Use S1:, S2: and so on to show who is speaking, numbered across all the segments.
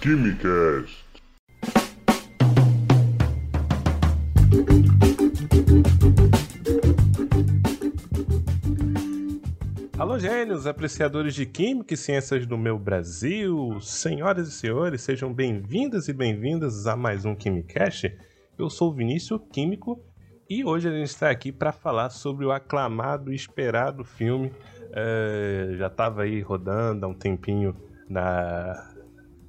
S1: Quimicast.
S2: Alô, gênios, apreciadores de Química e Ciências do meu Brasil, senhoras e senhores, sejam bem-vindas e bem-vindas a mais um Quimicast. Eu sou o Vinícius Químico e hoje a gente está aqui para falar sobre o aclamado e esperado filme. É, já estava aí rodando há um tempinho na,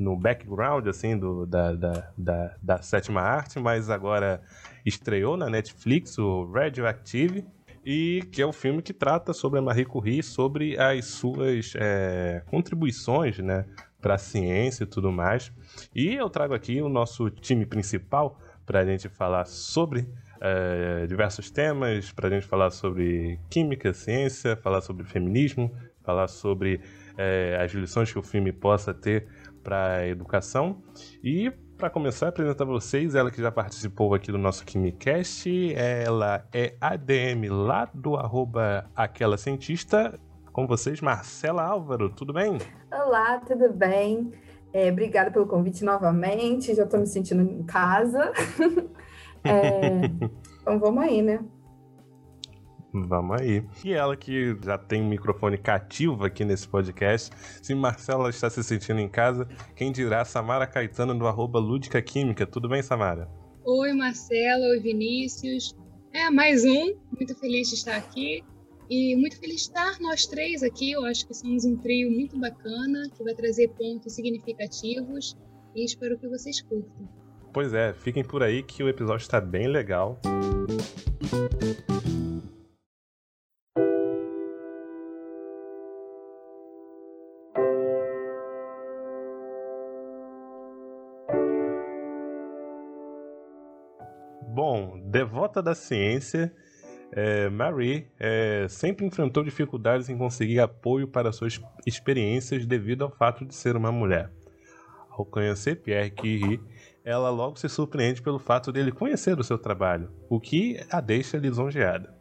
S2: no background assim do, da, da, da, da sétima arte, mas agora estreou na Netflix o Radioactive e que é o filme que trata sobre a Marie Curie, sobre as suas é, contribuições, né, para a ciência e tudo mais. E eu trago aqui o nosso time principal para a gente falar sobre é, diversos temas, para a gente falar sobre química, ciência, falar sobre feminismo, falar sobre é, as lições que o filme possa ter para a educação e para começar, apresentar vocês, ela que já participou aqui do nosso KimiCast, ela é ADM lá do arroba aquela cientista. Com vocês, Marcela Álvaro, tudo bem?
S3: Olá, tudo bem? É, obrigada pelo convite novamente, já estou me sentindo em casa. é, então vamos aí, né?
S2: Vamos aí. E ela que já tem um microfone cativo aqui nesse podcast. Se Marcela está se sentindo em casa, quem dirá Samara Caetano do arroba Lúdica Química. Tudo bem, Samara?
S4: Oi, Marcela. Oi, Vinícius. É, mais um. Muito feliz de estar aqui. E muito feliz de estar nós três aqui. Eu acho que somos um trio muito bacana, que vai trazer pontos significativos. E espero que vocês curtam.
S2: Pois é, fiquem por aí que o episódio está bem legal. Bom, devota da ciência, é, Marie é, sempre enfrentou dificuldades em conseguir apoio para suas experiências devido ao fato de ser uma mulher. Ao conhecer Pierre Curie, ela logo se surpreende pelo fato dele conhecer o seu trabalho, o que a deixa lisonjeada.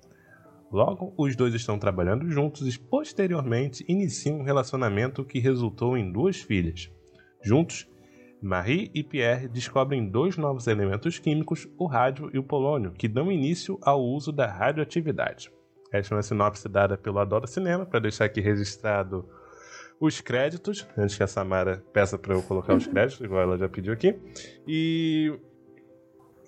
S2: Logo, os dois estão trabalhando juntos e posteriormente iniciam um relacionamento que resultou em duas filhas. Juntos, Marie e Pierre descobrem dois novos elementos químicos, o rádio e o polônio, que dão início ao uso da radioatividade. Esta é uma sinopse dada pelo Adoro Cinema, para deixar aqui registrado os créditos, antes que a Samara peça para eu colocar os créditos, igual ela já pediu aqui. E.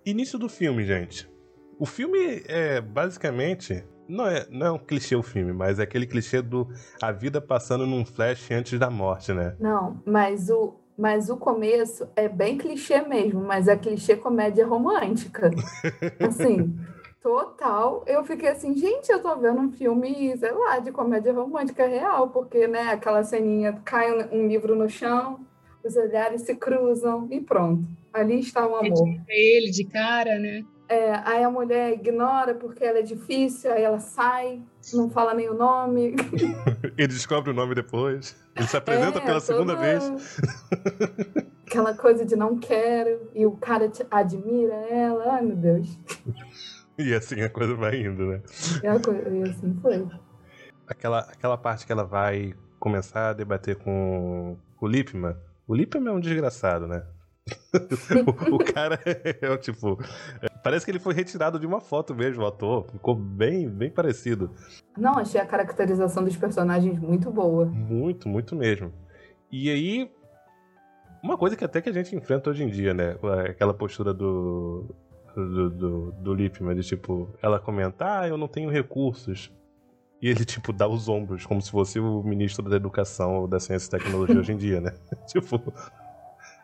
S2: Início do filme, gente. O filme é basicamente. Não é, não é um clichê o filme, mas é aquele clichê do a vida passando num flash antes da morte, né?
S3: Não, mas o, mas o começo é bem clichê mesmo, mas é clichê comédia romântica. Assim, total. Eu fiquei assim, gente, eu tô vendo um filme, sei lá, de comédia romântica real, porque, né, aquela ceninha, cai um livro no chão, os olhares se cruzam e pronto. Ali está o amor.
S4: Ele de cara, né?
S3: É, aí a mulher ignora porque ela é difícil, aí ela sai, não fala nem o nome.
S2: Ele descobre o nome depois. Ele se apresenta é, pela segunda vez.
S3: Aquela coisa de não quero, e o cara admira ela. Ai, meu Deus.
S2: E assim a coisa vai indo, né?
S3: E, e assim foi.
S2: Aquela, aquela parte que ela vai começar a debater com o Lippmann. O Lippmann é um desgraçado, né? o, o, cara é, é tipo. É, parece que ele foi retirado de uma foto mesmo, o ator. Ficou bem, bem parecido.
S3: Não, achei a caracterização dos personagens muito boa.
S2: Muito, muito mesmo. E aí. Uma coisa que até que a gente enfrenta hoje em dia, né? Aquela postura do. Do, do, do Lippmann, de tipo, ela comenta, ah, eu não tenho recursos. E ele, tipo, dá os ombros, como se fosse o ministro da Educação ou da Ciência e Tecnologia hoje em dia, né? tipo,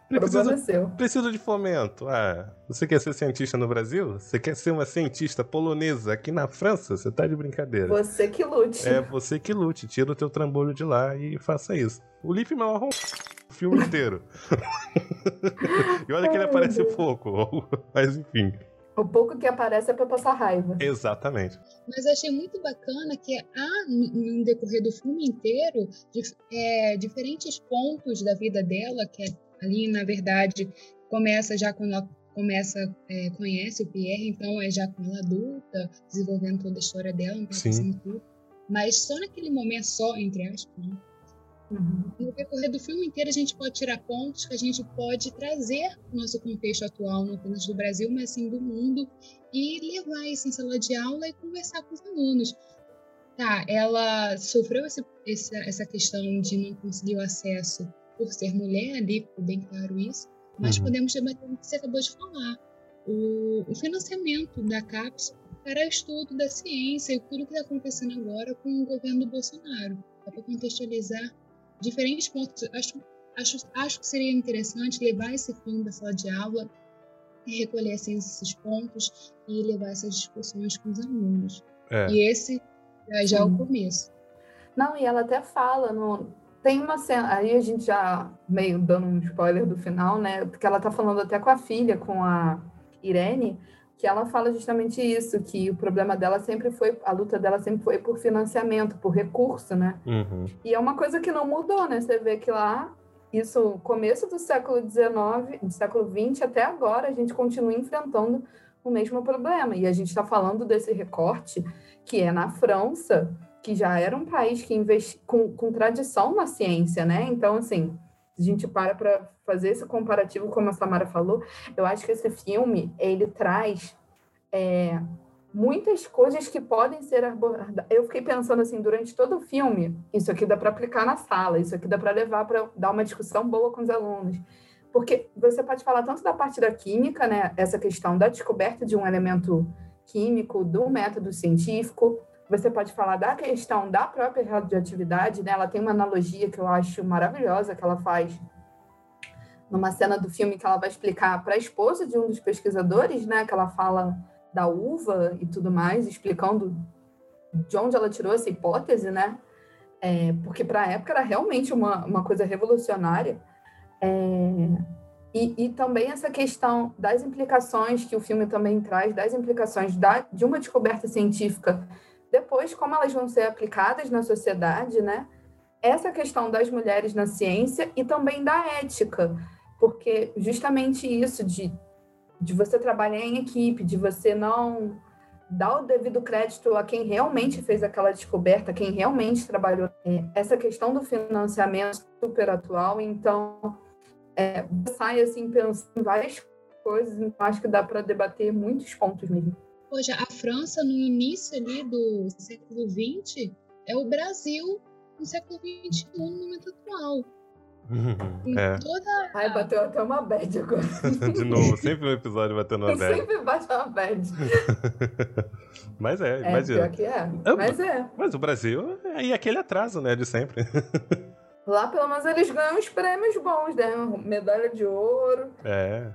S3: Preciso, seu.
S2: preciso de fomento. Ah, você quer ser cientista no Brasil? Você quer ser uma cientista polonesa aqui na França? Você tá de brincadeira.
S3: Você que lute.
S2: É você que lute. Tira o teu trambolho de lá e faça isso. O Lippmann arrumou o filme inteiro. e olha que ele aparece pouco. Mas enfim.
S3: O pouco que aparece é pra passar raiva.
S2: Exatamente.
S4: Mas eu achei muito bacana que há, no decorrer do filme inteiro, é, diferentes pontos da vida dela, que é ali, na verdade, começa já quando ela começa, é, conhece o Pierre, então é já com ela adulta, desenvolvendo toda a história dela, não tá tudo. Mas só naquele momento, só, entre aspas, né? Uhum. No decorrer do filme inteiro, a gente pode tirar pontos que a gente pode trazer para o nosso contexto atual, não apenas do Brasil, mas sim do mundo, e levar isso em sala de aula e conversar com os alunos. Tá, ela sofreu esse, esse, essa questão de não conseguir o acesso por ser mulher, ali ficou bem claro isso, mas uhum. podemos debater o que você acabou de falar. O, o financiamento da CAPES para o estudo da ciência e tudo que está acontecendo agora com o governo do Bolsonaro. Para contextualizar diferentes pontos. Acho, acho, acho que seria interessante levar esse filme da sala de aula e recolher assim, esses pontos e levar essas discussões com os alunos. É. E esse já, já é o começo.
S3: Não, e ela até fala no. Tem uma cena, aí a gente já meio dando um spoiler do final, né? Porque ela tá falando até com a filha, com a Irene, que ela fala justamente isso, que o problema dela sempre foi, a luta dela sempre foi por financiamento, por recurso, né? Uhum. E é uma coisa que não mudou, né? Você vê que lá, isso, começo do século XIX, do século XX até agora, a gente continua enfrentando o mesmo problema. E a gente está falando desse recorte que é na França, que já era um país que investe com, com tradição na ciência, né? Então, assim, a gente para para fazer esse comparativo, como a Samara falou, eu acho que esse filme, ele traz é, muitas coisas que podem ser abordadas. Eu fiquei pensando assim, durante todo o filme, isso aqui dá para aplicar na sala, isso aqui dá para levar para dar uma discussão boa com os alunos. Porque você pode falar tanto da parte da química, né, essa questão da descoberta de um elemento químico, do método científico, você pode falar da questão da própria radioatividade, né? Ela tem uma analogia que eu acho maravilhosa que ela faz numa cena do filme que ela vai explicar para a esposa de um dos pesquisadores, né? Que ela fala da uva e tudo mais, explicando de onde ela tirou essa hipótese, né? É, porque para a época era realmente uma, uma coisa revolucionária. É, e, e, também essa questão das implicações que o filme também traz, das implicações da, de uma descoberta científica depois, como elas vão ser aplicadas na sociedade, né? Essa questão das mulheres na ciência e também da ética, porque justamente isso de, de você trabalhar em equipe, de você não dar o devido crédito a quem realmente fez aquela descoberta, quem realmente trabalhou. É, essa questão do financiamento super atual, então é, sai assim pensando em várias coisas, então acho que dá para debater muitos pontos mesmo.
S4: Poxa, a França no início ali do século XX é o Brasil no século XXI, no momento atual.
S2: Uhum, é.
S3: toda... Ai, bateu até uma bad agora.
S2: De novo, sempre um episódio batendo uma bad.
S3: Sempre bate uma bad.
S2: mas é,
S3: é
S2: imagina.
S3: Pior que é, mas é.
S2: Mas o Brasil é e aquele atraso, né, de sempre.
S3: Lá, pelo menos, eles ganham os prêmios bons, né? Medalha de ouro.
S2: É.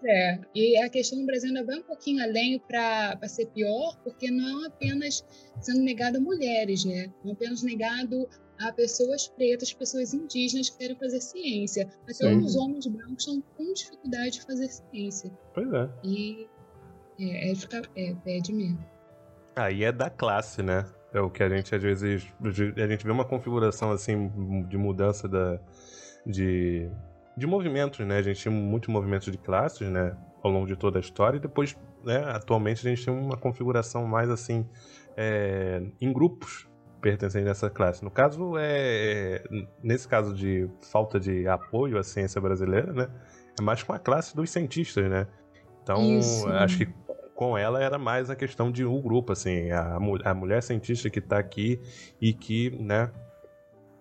S4: Pois é. E a questão do Brasil ainda vai um pouquinho além para ser pior, porque não é apenas sendo negado a mulheres, né? Não é apenas negado a pessoas pretas, pessoas indígenas que querem fazer ciência. Até Sim. os homens brancos estão com dificuldade de fazer ciência.
S2: Pois é.
S4: E é, é, é pede mesmo.
S2: Aí é da classe, né? É o que a gente às vezes. A gente vê uma configuração assim de mudança da, de, de movimentos, né? A gente tinha muitos movimentos de classes, né? Ao longo de toda a história, e depois, né, atualmente, a gente tem uma configuração mais assim, é, em grupos pertencentes a essa classe. No caso, é, nesse caso de falta de apoio à ciência brasileira, né? É mais com a classe dos cientistas, né? Então, Isso. acho que com ela era mais a questão de um grupo, assim, a, a mulher cientista que está aqui e que, né,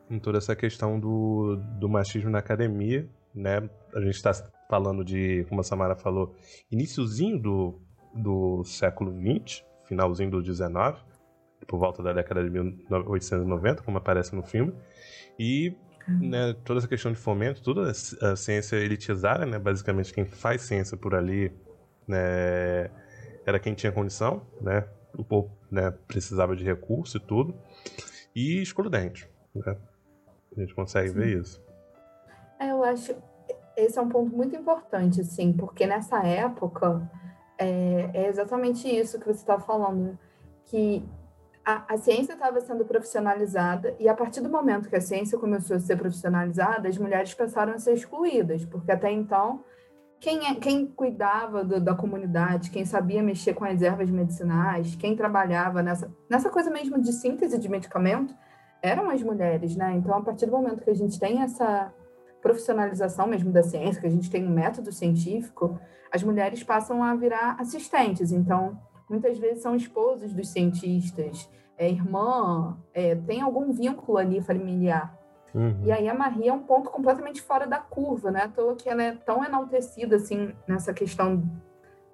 S2: em toda essa questão do, do machismo na academia, né? A gente está falando de, como a Samara falou, iníciozinho do, do século XX, finalzinho do XIX, por volta da década de 1890, como aparece no filme, e né, toda essa questão de fomento, toda a ciência elitizada, né, basicamente quem faz ciência por ali né, era quem tinha condição, né, o povo né, precisava de recurso e tudo, e excludente. Né? A gente consegue Sim. ver isso.
S3: É, eu acho esse é um ponto muito importante, assim, porque nessa época é, é exatamente isso que você está falando, que a, a ciência estava sendo profissionalizada e a partir do momento que a ciência começou a ser profissionalizada, as mulheres passaram a ser excluídas, porque até então quem, é, quem cuidava do, da comunidade, quem sabia mexer com as ervas medicinais, quem trabalhava nessa, nessa coisa mesmo de síntese de medicamento, eram as mulheres, né? Então, a partir do momento que a gente tem essa profissionalização mesmo da ciência, que a gente tem um método científico, as mulheres passam a virar assistentes. Então, muitas vezes são esposas dos cientistas, é irmã, é, tem algum vínculo ali familiar. Uhum. E aí a Maria é um ponto completamente fora da curva, né? À toa que ela é tão enaltecida assim nessa questão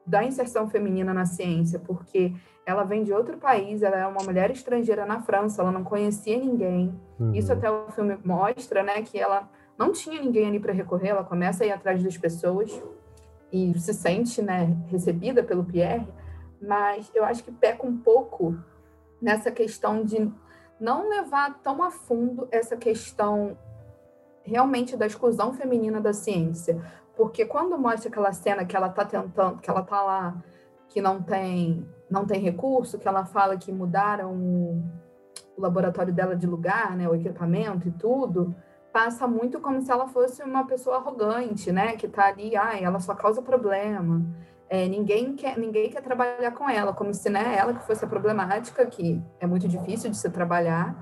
S3: da inserção feminina na ciência, porque ela vem de outro país, ela é uma mulher estrangeira na França, ela não conhecia ninguém. Uhum. Isso até o filme mostra, né, que ela não tinha ninguém ali para recorrer, ela começa a ir atrás das pessoas e se sente, né, recebida pelo Pierre, mas eu acho que peca um pouco nessa questão de não levar tão a fundo essa questão realmente da exclusão feminina da ciência. Porque quando mostra aquela cena que ela está tentando, que ela está lá, que não tem, não tem recurso, que ela fala que mudaram o, laboratório dela de lugar, né, o equipamento e tudo, passa muito como se ela fosse uma pessoa arrogante, né, que está ali, ai, ela só causa problema. É, ninguém, quer, ninguém quer trabalhar com ela, como se né, ela que fosse a problemática, que é muito difícil de se trabalhar,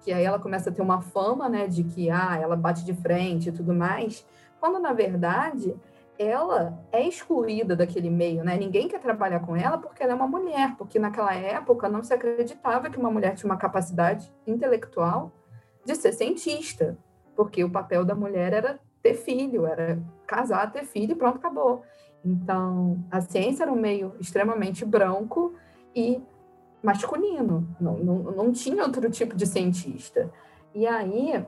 S3: que aí ela começa a ter uma fama né, de que ah, ela bate de frente e tudo mais, quando na verdade ela é excluída daquele meio, né? Ninguém quer trabalhar com ela porque ela é uma mulher, porque naquela época não se acreditava que uma mulher tinha uma capacidade intelectual de ser cientista, porque o papel da mulher era ter filho, era casar, ter filho e pronto, acabou. Então, a ciência era um meio extremamente branco e masculino, não, não, não tinha outro tipo de cientista. E aí,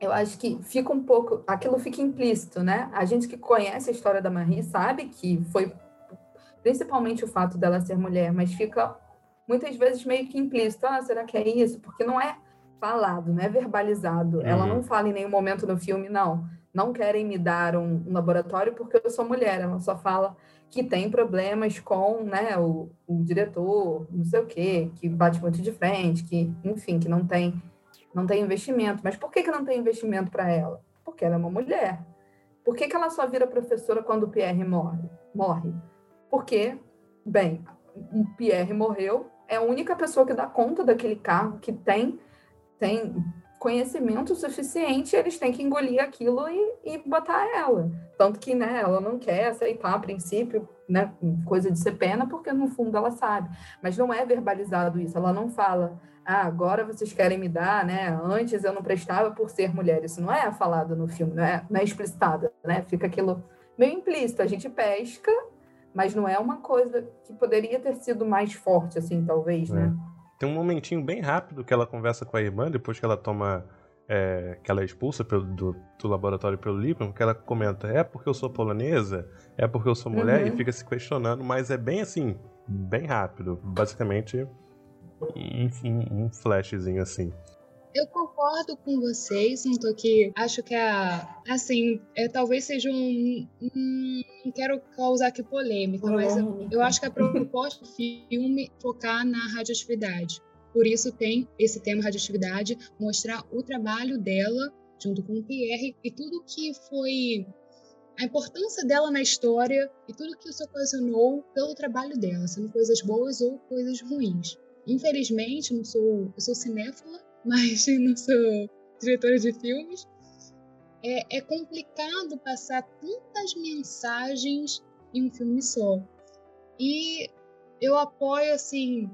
S3: eu acho que fica um pouco, aquilo fica implícito, né? A gente que conhece a história da Marie sabe que foi principalmente o fato dela ser mulher, mas fica muitas vezes meio que implícito. Ah, será que é isso? Porque não é falado, não é verbalizado. Uhum. Ela não fala em nenhum momento no filme, não não querem me dar um, um, laboratório porque eu sou mulher. Ela só fala que tem problemas com né, o, o diretor, não sei o quê, que bate muito de frente, que, enfim, que não tem, não tem investimento. Mas por que, que não tem investimento para ela? Porque ela é uma mulher. Por que, que ela só vira professora quando o Pierre morre? morre? Porque, bem, o Pierre morreu, é a única pessoa que dá conta daquele cargo, que tem, tem conhecimento suficiente, eles têm que engolir aquilo e, e botar ela. Tanto que, né, ela não quer aceitar a princípio, né, coisa de ser pena, porque no fundo ela sabe. Mas não é verbalizado isso, ela não fala, ah, agora vocês querem me dar, né, antes eu não prestava por ser mulher. Isso não é falado no filme, não é, não é explicitado, né, fica aquilo meio implícito, a gente pesca, mas não é uma coisa que poderia ter sido mais forte, assim, talvez, né? é. né?
S2: Tem um momentinho bem rápido que ela conversa com a irmã, depois que ela toma. É, que ela é expulsa pelo, do, do laboratório pelo Liban, que ela comenta: é porque eu sou polonesa? É porque eu sou mulher? Uhum. E fica se questionando, mas é bem assim, bem rápido. Basicamente, um, um, um flashzinho assim.
S4: Eu concordo com vocês, não tô aqui. Acho que a. Assim, é, talvez seja um. um não quero causar aqui polêmica, mas eu, eu acho que a proposta do filme focar na radioatividade. Por isso tem esse tema radioatividade, mostrar o trabalho dela junto com o Pierre e tudo que foi a importância dela na história e tudo que isso ocasionou pelo trabalho dela, sendo coisas boas ou coisas ruins. Infelizmente, não sou, eu sou cinéfila, mas não sou diretora de filmes. É, é complicado passar tantas mensagens em um filme só. E eu apoio, assim,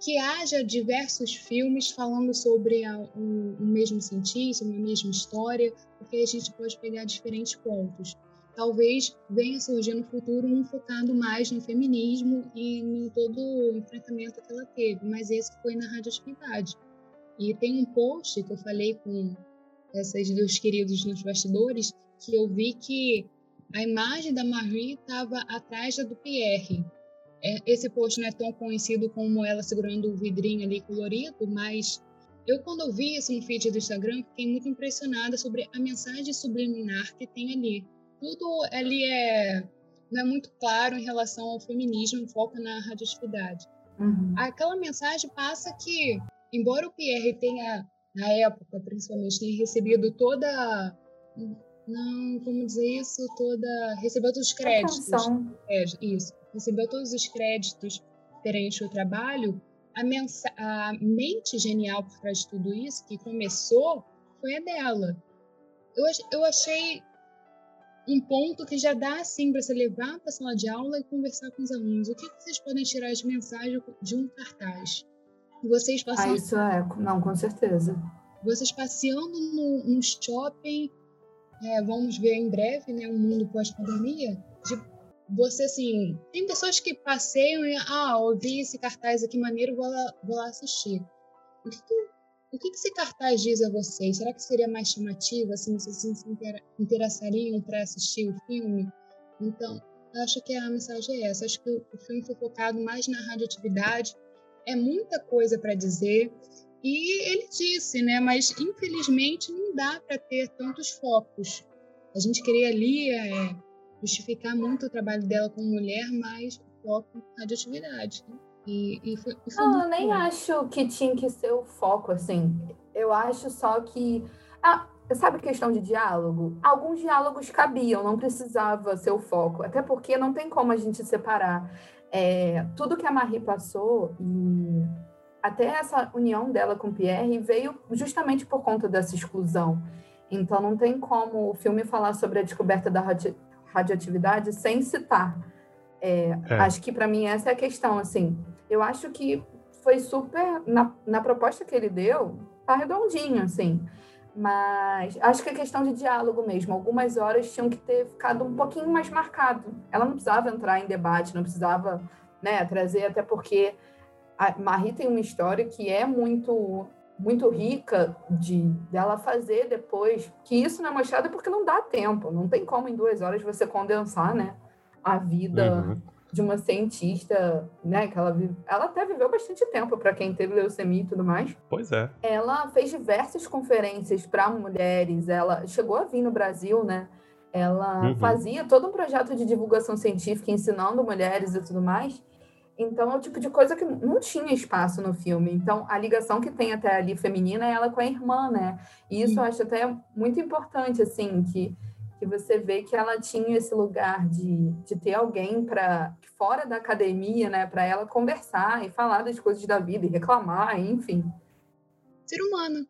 S4: que haja diversos filmes falando sobre o um mesmo cientista, uma mesma história, porque a gente pode pegar diferentes pontos. Talvez venha surgir no futuro um focado mais no feminismo e em todo o enfrentamento que ela teve, mas esse foi na radioatividade. E tem um post que eu falei com esses dois queridos nos bastidores que eu vi que a imagem da Marie estava atrás da do Pierre. É, esse post não é tão conhecido como ela segurando o vidrinho ali colorido, mas eu, quando eu vi isso no feed do Instagram, fiquei muito impressionada sobre a mensagem subliminar que tem ali. Tudo ali é, não é muito claro em relação ao feminismo, foca na radioatividade. Uhum. Aquela mensagem passa que embora o Pierre tenha, na época, principalmente, tenha recebido toda. Não, como dizer isso? Toda. Recebeu todos os créditos. É, isso. Recebeu todos os créditos perante o trabalho. a, mensa a mente genial por trás de tudo isso, que começou, foi a dela. Eu, eu achei um ponto que já dá assim para você levar para a sala de aula e conversar com os alunos. O que, que vocês podem tirar de mensagem de um cartaz? Vocês
S3: passando. Ah, isso é, não, com certeza.
S4: Vocês passeando no, no shopping, é, vamos ver em breve, né, um mundo pós-pandemia, de você assim, tem pessoas que passeiam e ah, ouvi esse cartaz aqui maneiro, vou lá, vou lá assistir. O que, que o que, que esse cartaz diz a vocês? Será que seria mais chamativo, assim, vocês se interessariam para assistir o filme? Então, acho que a mensagem é essa. Acho que o filme foi focado mais na radioatividade. É muita coisa para dizer. E ele disse, né? Mas infelizmente não dá para ter tantos focos. A gente queria ali é, justificar muito o trabalho dela como mulher, mas o foco radioatividade. Né? E, e foi, e foi
S3: não, eu nem bom. acho que tinha que ser o foco, assim. Eu acho só que. Ah, sabe questão de diálogo? Alguns diálogos cabiam, não precisava ser o foco. Até porque não tem como a gente separar é, tudo que a Marie passou e até essa união dela com o Pierre veio justamente por conta dessa exclusão. Então não tem como o filme falar sobre a descoberta da radioatividade sem citar. É, é. Acho que para mim essa é a questão, assim eu acho que foi super. Na, na proposta que ele deu, tá redondinho, assim. Mas acho que é questão de diálogo mesmo. Algumas horas tinham que ter ficado um pouquinho mais marcado. Ela não precisava entrar em debate, não precisava né, trazer, até porque a Marie tem uma história que é muito muito rica de dela fazer depois, que isso não é mostrado porque não dá tempo, não tem como em duas horas você condensar, né, a vida uhum de uma cientista, né, que ela vive, ela até viveu bastante tempo para quem teve leucemia e tudo mais.
S2: Pois é.
S3: Ela fez diversas conferências para mulheres, ela chegou a vir no Brasil, né? Ela uhum. fazia todo um projeto de divulgação científica ensinando mulheres e tudo mais. Então é o tipo de coisa que não tinha espaço no filme. Então a ligação que tem até ali feminina é ela com a irmã, né? E isso uhum. eu acho até muito importante assim que que você vê que ela tinha esse lugar de, de ter alguém para fora da academia, né, para ela conversar e falar das coisas da vida e reclamar, enfim.
S4: Ser humano.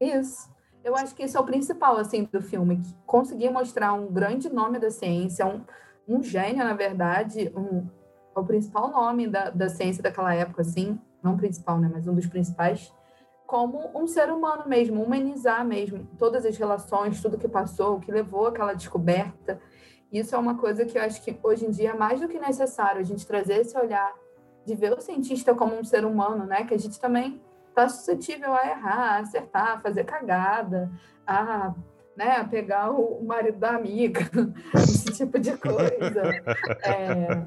S3: Isso. Eu acho que isso é o principal assim do filme, que conseguir mostrar um grande nome da ciência, um, um gênio, na verdade, um, o principal nome da, da ciência daquela época, assim, não principal, né, mas um dos principais como um ser humano mesmo, humanizar mesmo todas as relações, tudo que passou, o que levou àquela descoberta. Isso é uma coisa que eu acho que hoje em dia é mais do que necessário, a gente trazer esse olhar de ver o cientista como um ser humano, né? Que a gente também está suscetível a errar, a acertar, a fazer cagada, a né, pegar o marido da amiga, esse tipo de coisa. É...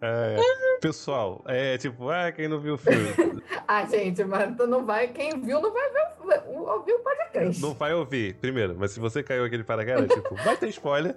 S2: É, pessoal, é tipo, ah, quem não viu o filme.
S3: ah, gente, mas tu não vai, quem viu não vai ver, ouvir o podcast.
S2: Não vai ouvir, primeiro, mas se você caiu aquele paraquedas, tipo, vai ter spoiler.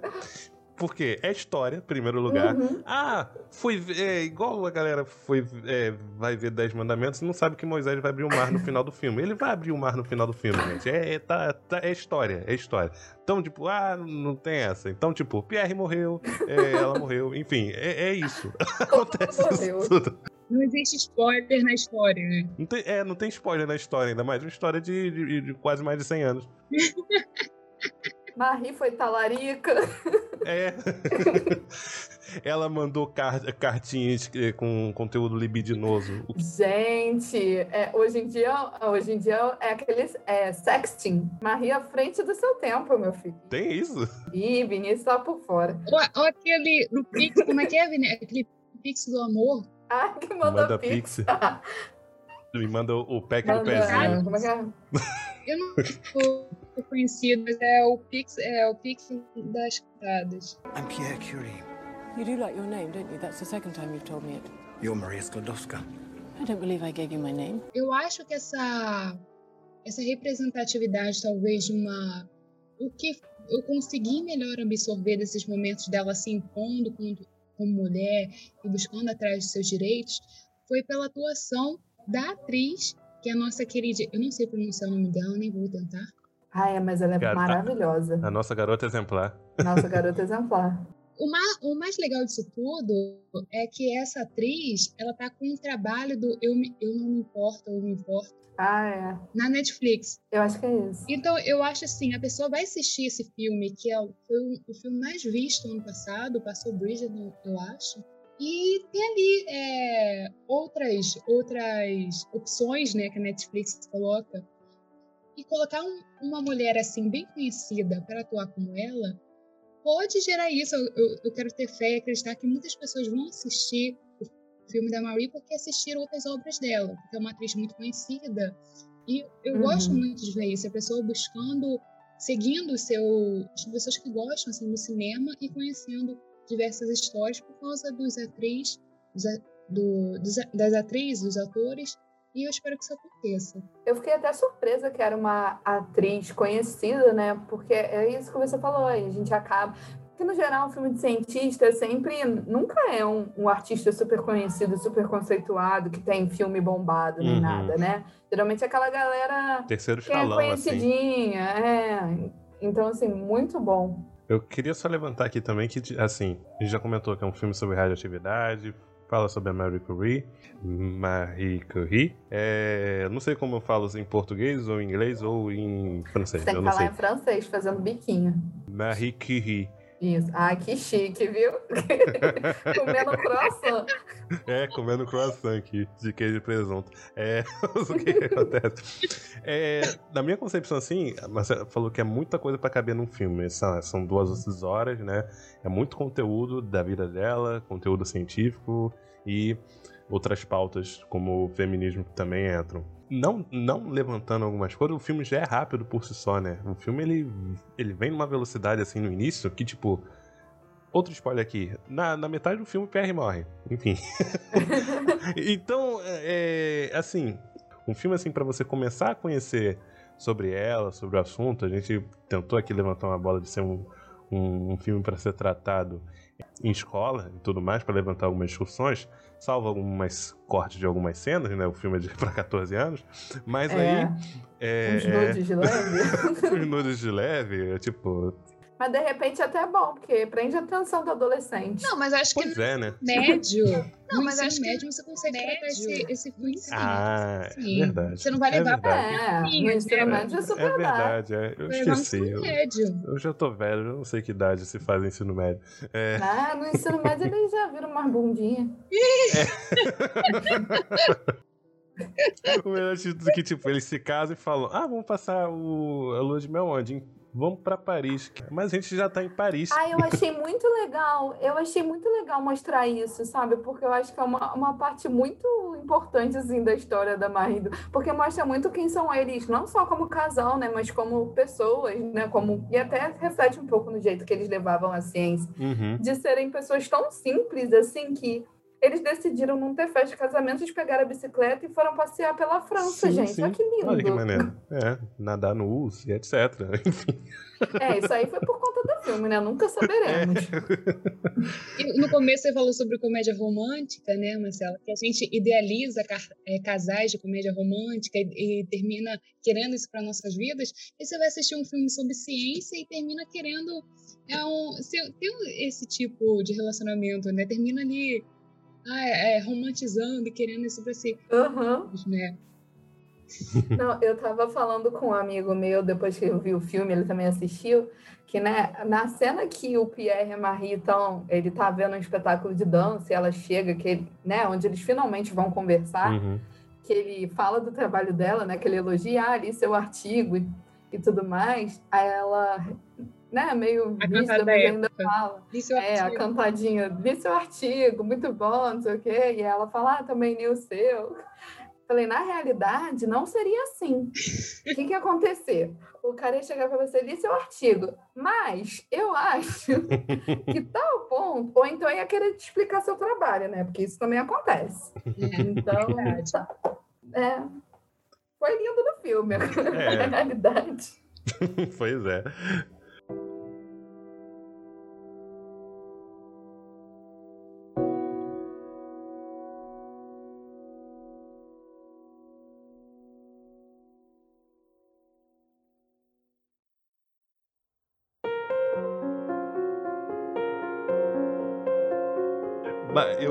S2: Porque é história, em primeiro lugar. Uhum. Ah, foi é, igual a galera foi, é, vai ver Dez Mandamentos e não sabe que Moisés vai abrir o mar no final do filme. Ele vai abrir o mar no final do filme, gente. É, é, tá, tá, é história, é história. Então, tipo, ah, não tem essa. Então, tipo, Pierre morreu, é, ela morreu, enfim, é, é isso. Acontece isso tudo.
S4: Não existe spoiler na história, né?
S2: Não tem, é, não tem spoiler na história, ainda mais uma história de, de, de quase mais de 100 anos.
S3: Marie foi talarica.
S2: É. Ela mandou car cartinhas eh, com conteúdo libidinoso.
S3: Gente, é, hoje em dia, hoje em dia é aquele é, sexting. Marie à frente do seu tempo, meu filho.
S2: Tem isso?
S3: Ih, Vinícius tá por fora.
S4: Olha aquele no Pix, como é que é, Vinícius? Aquele Pix do amor.
S3: Ah, que mandou manda Pix. pix.
S2: Me manda o pack manda, do pezinho. Como é que é?
S4: Eu não conhecido, mas é o Pix, é o Pix das cantadas. I'm Pierre Curie. You do like your name, don't you? That's the second time you've told me it. You're Maria Sklodowska. I don't believe I gave you my name. Eu acho que essa essa representatividade talvez de uma o que eu consegui melhor absorver desses momentos dela se impondo como, como mulher e buscando atrás de seus direitos foi pela atuação da atriz que é a nossa querida, eu não sei pronunciar o nome dela, nem vou tentar,
S3: ah, é, mas ela é Gar maravilhosa.
S2: A nossa garota exemplar.
S3: Nossa garota exemplar.
S4: o, ma o mais legal disso tudo é que essa atriz, ela tá com um trabalho do Eu, me, eu Não Me Importo, Eu Me Importo.
S3: Ah, é.
S4: Na Netflix.
S3: Eu acho que é isso.
S4: Então, eu acho assim, a pessoa vai assistir esse filme, que é, foi o, o filme mais visto ano passado, passou Bridget, eu acho. E tem ali é, outras, outras opções né, que a Netflix coloca. E colocar um, uma mulher assim, bem conhecida, para atuar como ela, pode gerar isso. Eu, eu, eu, quero ter fé e acreditar que muitas pessoas vão assistir o filme da Marie porque assistiram outras obras dela, porque é uma atriz muito conhecida. E eu uhum. gosto muito de ver isso, a pessoa buscando, seguindo o seu. as pessoas que gostam assim, do cinema e conhecendo diversas histórias por causa dos atrizes, dos, do, dos, das atrizes, dos atores e eu espero que isso aconteça.
S3: Eu fiquei até surpresa que era uma atriz conhecida, né? Porque é isso que você falou, a gente acaba. Porque, no geral, um filme de cientista sempre nunca é um, um artista super conhecido, super conceituado, que tem filme bombado nem uhum. nada, né? Geralmente é aquela galera
S2: Terceiro
S3: que é
S2: escalão,
S3: é conhecidinha, assim. é. Então, assim, muito bom.
S2: Eu queria só levantar aqui também que, assim, a gente já comentou que é um filme sobre radioatividade, fala sobre a Marie Curie. Marie Curie. É, não sei como eu falo em português, ou em inglês, ou em francês.
S3: Você tem que falar em francês, fazendo biquinho.
S2: Marie Curie.
S3: Isso. Ah, que chique, viu? comendo croissant.
S2: É, comendo croissant aqui, de queijo e presunto. É, o que, acontece? É, na minha concepção, assim, você falou que é muita coisa para caber num filme. São, são duas horas, né? É muito conteúdo da vida dela, conteúdo científico e outras pautas, como o feminismo, também entram não, não levantando algumas coisas, o filme já é rápido por si só, né? O filme ele, ele vem numa velocidade assim no início que, tipo. Outro spoiler aqui. Na, na metade do filme, o Pierre morre. Enfim. então, é, assim. Um filme assim para você começar a conhecer sobre ela, sobre o assunto. A gente tentou aqui levantar uma bola de ser um, um, um filme para ser tratado em escola e tudo mais, para levantar algumas discussões salvo algumas cortes de algumas cenas, né? O filme é de para 14 anos. Mas é, aí.
S3: É, uns nudes de leve.
S2: uns nudes de leve, tipo.
S3: Mas de repente é até bom, porque prende a atenção do adolescente.
S4: Não, mas acho
S2: pois
S4: que.
S2: É, né?
S4: Médio. Não, mas acho que médio você consegue médio. tratar esse, esse.
S2: Ah, é sim. é verdade.
S4: Você não vai levar
S2: é
S4: pra
S3: É, no ensino médio é super
S2: É verdade, é. Eu esqueci.
S4: Eu, médio.
S2: eu já tô velho, eu não sei que idade se faz ensino médio. É...
S3: Ah, no ensino médio eles já viram umas bundinhas.
S2: É. o melhor título é que, tipo, eles se casam e falam: Ah, vamos passar o, a lua de mel onde? Vamos para Paris. Mas a gente já tá em Paris.
S3: Ah, eu achei muito legal. Eu achei muito legal mostrar isso, sabe? Porque eu acho que é uma, uma parte muito importante, assim, da história da Marido. Porque mostra muito quem são eles, não só como casal, né? Mas como pessoas, né? Como... E até reflete um pouco no jeito que eles levavam a ciência.
S2: Uhum.
S3: De serem pessoas tão simples, assim, que eles decidiram não ter festa de casamento, eles pegaram a bicicleta e foram passear pela França, sim, gente. Sim. Olha que lindo.
S2: Olha que maneiro. É, nadar no US e etc. Enfim.
S3: É, isso aí foi por conta do filme, né? Nunca saberemos.
S4: É. no começo você falou sobre comédia romântica, né, Marcela? Que a gente idealiza é, casais de comédia romântica e, e termina querendo isso para nossas vidas. E você vai assistir um filme sobre ciência e termina querendo é um, ter esse tipo de relacionamento, né? Termina ali ah, é, é, romantizando e querendo isso pra si.
S3: Uhum.
S4: Né?
S3: Não, eu tava falando com um amigo meu, depois que eu vi o filme, ele também assistiu, que né, na cena que o Pierre e a Marie estão, ele tá vendo um espetáculo de dança e ela chega, que ele, né, onde eles finalmente vão conversar,
S2: uhum.
S3: que ele fala do trabalho dela, né, que ele elogia, ah, ali seu artigo e, e tudo mais, aí ela né, meio
S4: a vista, ainda
S3: fala. É, a cantadinha, li seu artigo, muito bom, não sei o quê. E ela fala, ah, também li o seu. Falei, na realidade, não seria assim. O que, que ia acontecer? O cara ia chegar para você, li seu artigo, mas eu acho que tal ponto, ou então ia querer te explicar seu trabalho, né? Porque isso também acontece. É, então, é, foi lindo no filme, é. na realidade.
S2: pois é.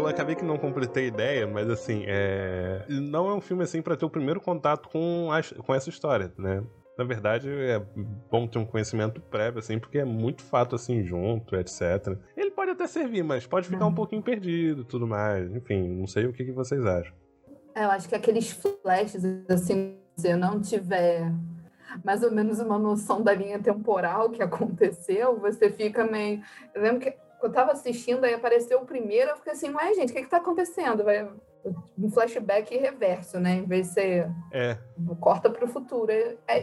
S2: Acabei que não completei a ideia, mas assim, é... não é um filme assim para ter o primeiro contato com, a... com essa história, né? Na verdade, é bom ter um conhecimento prévio, assim, porque é muito fato assim junto, etc. Ele pode até servir, mas pode ficar um pouquinho perdido tudo mais. Enfim, não sei o que, que vocês acham.
S3: É, eu acho que aqueles flashes, assim, se eu não tiver mais ou menos uma noção da linha temporal que aconteceu, você fica meio. Eu lembro que eu tava assistindo, aí apareceu o primeiro, eu fiquei assim, ué, gente, o que que tá acontecendo? Vai um flashback reverso, né? Em vez de ser
S2: é.
S3: corta para o futuro.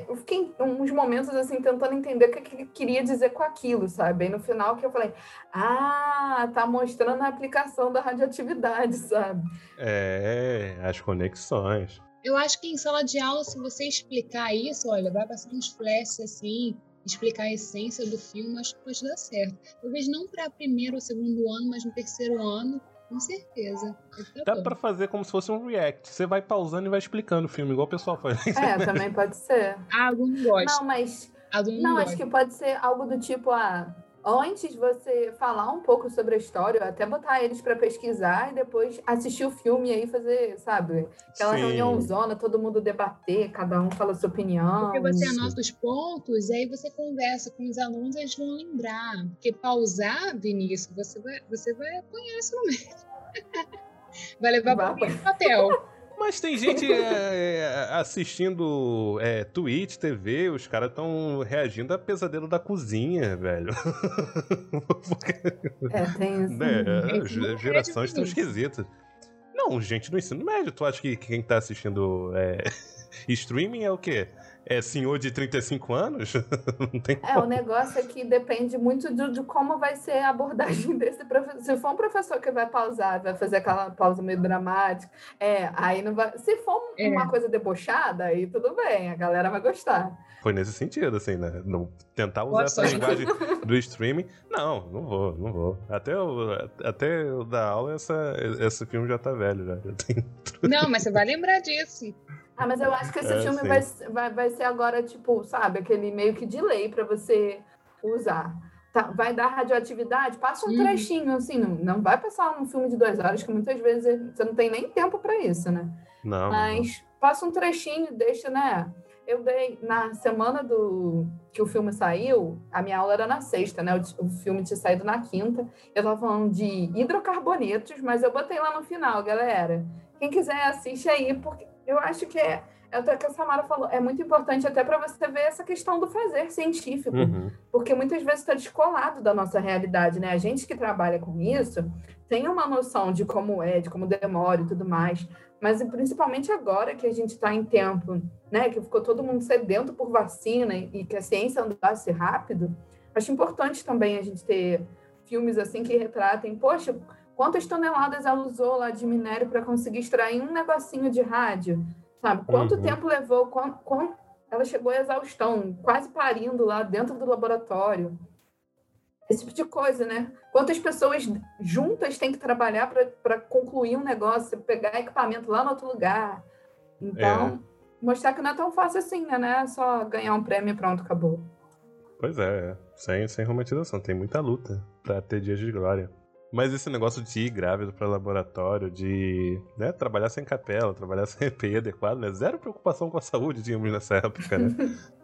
S3: Eu fiquei uns momentos assim tentando entender o que, que queria dizer com aquilo, sabe? Aí no final que eu falei, ah, tá mostrando a aplicação da radioatividade, sabe?
S2: É, as conexões.
S4: Eu acho que em sala de aula, se você explicar isso, olha, vai passar uns flashes assim, explicar a essência do filme, acho que pode dar certo. Talvez não para primeiro ou segundo ano, mas no terceiro ano, com certeza.
S2: Dá para fazer como se fosse um react. Você vai pausando e vai explicando o filme, igual o pessoal faz.
S3: É, também pode ser.
S4: Ah, aluno gosta.
S3: Não, mas. Não,
S4: gosta.
S3: acho que pode ser algo do tipo, ah, antes você falar um pouco sobre a história, até botar eles para pesquisar e depois assistir o filme e aí fazer, sabe? Aquela Sim. reunião zona, todo mundo debater, cada um fala a sua opinião.
S4: Porque você anota os pontos, e aí você conversa com os alunos, eles vão lembrar. Porque pausar, Vinícius, você vai, você vai apanhar isso no meio. vai levar para o papel.
S2: Mas tem gente é, é, assistindo é, Twitch, TV, os caras estão reagindo a pesadelo da cozinha, velho.
S3: é, tem isso. Né,
S2: as gerações estão esquisitas. Não, gente do ensino médio, tu acha que quem tá assistindo é, streaming é o quê? É senhor de 35 anos?
S3: Não tem É, o negócio é que depende muito de, de, como vai ser a abordagem desse professor. Se for um professor que vai pausar, vai fazer aquela pausa meio dramática, é, aí não vai. Se for é. uma coisa debochada, aí tudo bem, a galera vai gostar.
S2: Foi nesse sentido, assim, né? Não, tentar usar Nossa. essa linguagem do streaming. Não, não vou, não vou. Até o, até o da aula, essa, esse filme já tá velho, já. já tem...
S4: Não, mas você vai lembrar disso.
S3: Ah, mas eu acho que esse é, filme vai, vai, vai ser agora, tipo, sabe, aquele meio que de lei para você usar. Tá, vai dar radioatividade, passa um uhum. trechinho, assim, não, não vai passar um filme de duas horas, que muitas vezes você não tem nem tempo para isso, né?
S2: Não.
S3: Mas não. passa um trechinho, deixa, né? Eu dei, na semana do que o filme saiu, a minha aula era na sexta, né? O, o filme tinha saído na quinta. Eu tava falando de hidrocarbonetos, mas eu botei lá no final, galera. Quem quiser assiste aí, porque eu acho que é, é o que a Samara falou, é muito importante até para você ver essa questão do fazer científico,
S2: uhum.
S3: porque muitas vezes está descolado da nossa realidade, né? A gente que trabalha com isso tem uma noção de como é, de como demora e tudo mais, mas principalmente agora que a gente está em tempo, né? Que ficou todo mundo sedento por vacina e que a ciência andasse rápido, acho importante também a gente ter filmes assim que retratem, poxa, Quantas toneladas ela usou lá de minério para conseguir extrair um negocinho de rádio? Sabe? Quanto uhum. tempo levou? Ela chegou à exaustão, quase parindo lá dentro do laboratório. Esse tipo de coisa, né? Quantas pessoas juntas têm que trabalhar para concluir um negócio, pegar equipamento lá no outro lugar. Então, é. mostrar que não é tão fácil assim, né? É só ganhar um prêmio e pronto, acabou.
S2: Pois é, é. sem, sem romantização. Tem muita luta para ter dias de glória. Mas esse negócio de ir grávido para laboratório, de né, trabalhar sem capela, trabalhar sem EPI adequado, né? Zero preocupação com a saúde tínhamos nessa época, né?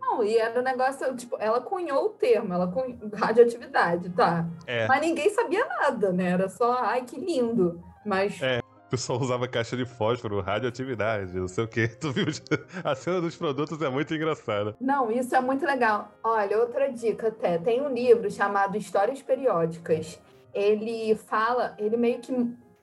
S3: Não, e era um negócio, tipo, ela cunhou o termo, ela cunhou radioatividade, tá?
S2: É.
S3: Mas ninguém sabia nada, né? Era só, ai, que lindo. Mas.
S2: É. O pessoal usava caixa de fósforo, radioatividade, não sei o que. Tu viu? A cena dos produtos é muito engraçada.
S3: Não, isso é muito legal. Olha, outra dica até. Tem um livro chamado Histórias Periódicas ele fala, ele meio que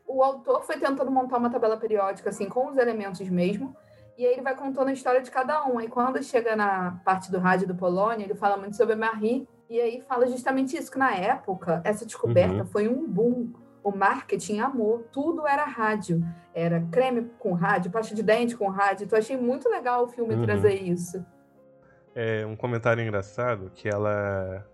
S3: o autor foi tentando montar uma tabela periódica assim com os elementos mesmo, e aí ele vai contando a história de cada um. E quando chega na parte do rádio do Polônia, ele fala muito sobre a Marie, e aí fala justamente isso que na época essa descoberta uhum. foi um boom. O marketing amou, tudo era rádio. Era creme com rádio, pasta de dente com rádio. Então achei muito legal o filme uhum. trazer isso.
S2: É um comentário engraçado que ela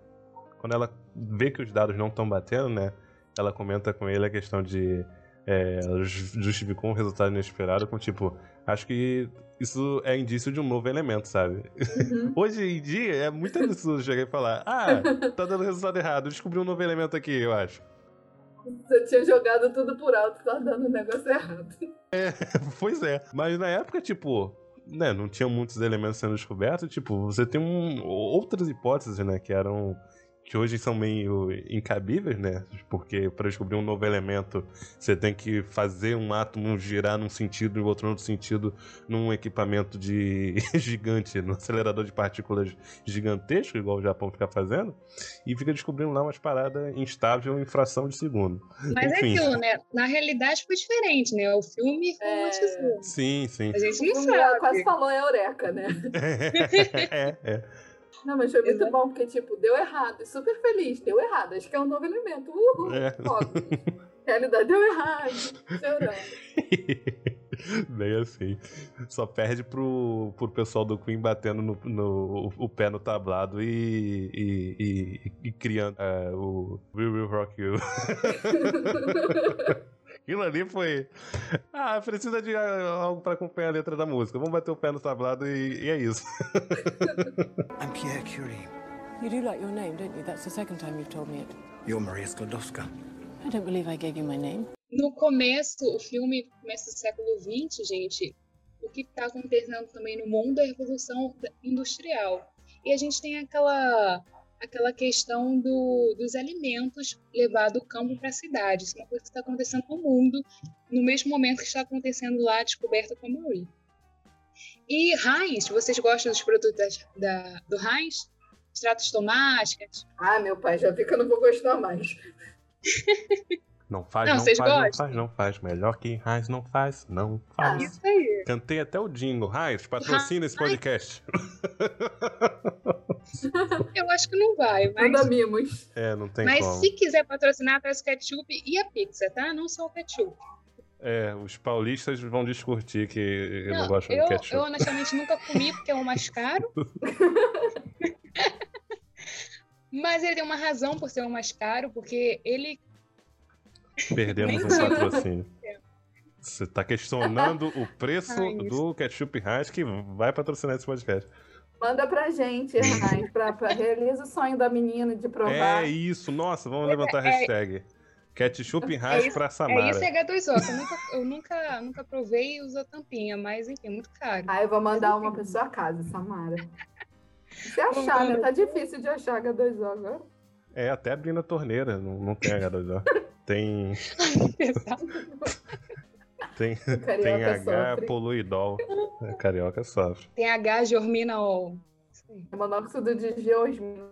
S2: quando ela vê que os dados não estão batendo, né? Ela comenta com ele a questão de. É, justificou um resultado inesperado com tipo, acho que isso é indício de um novo elemento, sabe? Uhum. Hoje em dia é muito absurdo chegar e falar: Ah, tá dando resultado errado, descobri um novo elemento aqui, eu acho.
S3: Você tinha jogado tudo por alto, tá dando o negócio errado.
S2: É, pois é. Mas na época, tipo, né, não tinha muitos elementos sendo descobertos, tipo, você tem um, outras hipóteses, né, que eram que hoje são meio incabíveis, né? Porque para descobrir um novo elemento, você tem que fazer um átomo girar num sentido e outro no outro sentido num equipamento de gigante, num acelerador de partículas gigantesco, igual o Japão fica fazendo, e fica descobrindo lá umas paradas instáveis em fração de segundo.
S4: Mas é Enfim. é aquilo, né? Na realidade foi diferente, né? O filme
S2: é... Sim, sim.
S4: A gente não sabe.
S3: Quase falou eureka, né?
S2: é, é.
S3: Não, mas foi muito Exato. bom, porque, tipo, deu errado. Super feliz, deu errado. Acho que é um novo elemento. Uhul, é. Realidade deu errado.
S2: Bem assim. Só perde pro, pro pessoal do Queen batendo no, no o pé no tablado e, e, e, e criando é, o We Will Rock You. Aquilo ali foi. Ah, precisa de algo para acompanhar a letra da música. Vamos bater o pé no tablado e, e é isso. I'm Pierre Curie. You do like your name, don't you? That's the second time you've told me it. You're Maria Sklodowska. I don't believe I gave you my name.
S4: No começo, o filme começa do século XX, gente. O que está acontecendo também no mundo é a revolução industrial. E a gente tem aquela aquela questão do, dos alimentos levar do campo para a cidade. Isso é uma coisa que está acontecendo no mundo, no mesmo momento que está acontecendo lá a descoberta com a Marie. E Heinz, vocês gostam dos produtos da, da, do Heinz? Extratos tomate?
S3: Ah, meu pai, já vi que eu não vou gostar mais.
S2: Não faz, não, não faz, gostam? não faz, não faz. Melhor que Heinz não faz, não faz.
S4: Ah, isso aí.
S2: Cantei até o Dingo. Heinz, patrocina esse podcast.
S4: Eu acho que não vai, mas...
S3: Manda mimos.
S2: É, não tem
S4: mas
S2: como.
S4: Mas se quiser patrocinar, traz o ketchup e a pizza, tá? Não só o ketchup.
S2: É, os paulistas vão discutir que eu não, não gosto
S4: eu,
S2: de ketchup.
S4: Eu honestamente nunca comi porque é o mais caro. Mas ele tem uma razão por ser o mais caro, porque ele
S2: Perdemos um patrocínio. Você está questionando o preço do ketchup Heinz que vai patrocinar esse podcast.
S3: Manda pra gente, Heinz, pra, pra realiza o sonho da menina de provar.
S2: É isso, nossa, vamos levantar a é, hashtag. Ketchup Heinz é pra Samara.
S4: É isso, é H2O. Eu nunca, eu nunca, nunca provei e uso a tampinha, mas enfim, é muito caro.
S3: Ah, eu vou mandar uma pra sua casa, Samara. Se achar, né? Tá difícil de achar H2O agora.
S2: É, até abrindo a torneira, não, não tem H2O. Tem. tem, tem H sofre. poluidol. A carioca sofre.
S4: Tem H germinol.
S3: É monóxido de geosmina.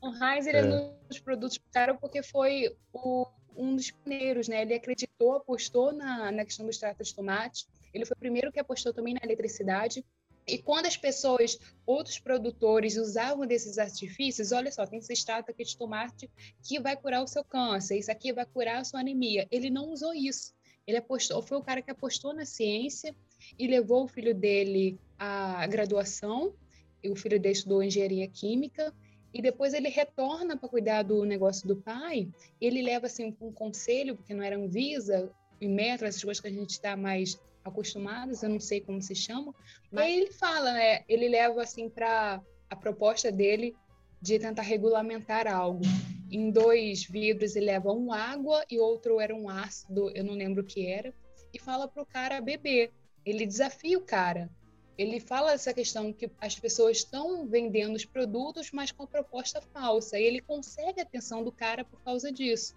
S4: O Heinz ele é. é um dos produtos caro porque foi o, um dos pioneiros, né? Ele acreditou, apostou na, na questão do extrato de tomate. Ele foi o primeiro que apostou também na eletricidade. E quando as pessoas, outros produtores, usavam desses artifícios, olha só, tem esse extrato aqui de tomate que vai curar o seu câncer, isso aqui vai curar a sua anemia. Ele não usou isso. Ele apostou, foi o cara que apostou na ciência e levou o filho dele à graduação. E o filho dele estudou engenharia química e depois ele retorna para cuidar do negócio do pai. Ele leva assim um conselho, porque não era um visa e metro, essas coisas que a gente está mais acostumados, eu não sei como se chama, mas ele fala, né? Ele leva assim para a proposta dele de tentar regulamentar algo. Em dois vidros ele leva um água e outro era um ácido, eu não lembro o que era, e fala para o cara beber. Ele desafia o cara. Ele fala essa questão que as pessoas estão vendendo os produtos, mas com a proposta falsa. E ele consegue a atenção do cara por causa disso.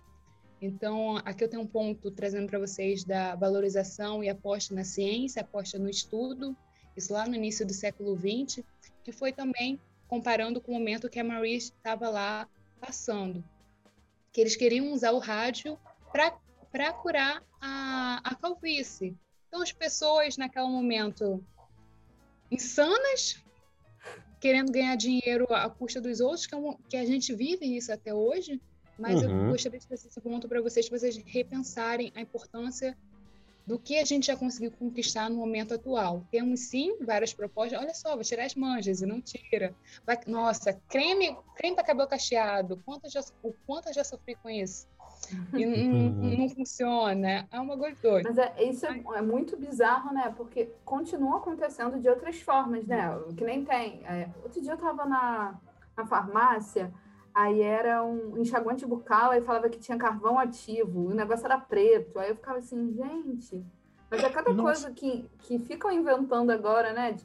S4: Então, aqui eu tenho um ponto trazendo para vocês da valorização e aposta na ciência, aposta no estudo, isso lá no início do século XX, que foi também comparando com o momento que a Marie estava lá passando, que eles queriam usar o rádio para curar a, a calvície. Então, as pessoas, naquele momento, insanas, querendo ganhar dinheiro à custa dos outros, que, é um, que a gente vive isso até hoje, mas uhum. eu gostaria de trazer esse ponto para vocês, para vocês repensarem a importância do que a gente já conseguiu conquistar no momento atual. Temos sim várias propostas. Olha só, vai tirar as manjas e não tira. Vai, nossa, creme, creme para cabelo cacheado. Quanto já, o quanto eu já sofri com isso? E não, não, funciona. É uma coisa doida.
S3: Mas é, isso é, é, muito bizarro, né? Porque continua acontecendo de outras formas, né? Que nem tem. É, outro dia eu estava na, na farmácia Aí era um enxaguante bucal, aí falava que tinha carvão ativo, o negócio era preto. Aí eu ficava assim, gente. Mas é cada Nossa. coisa que, que ficam inventando agora, né?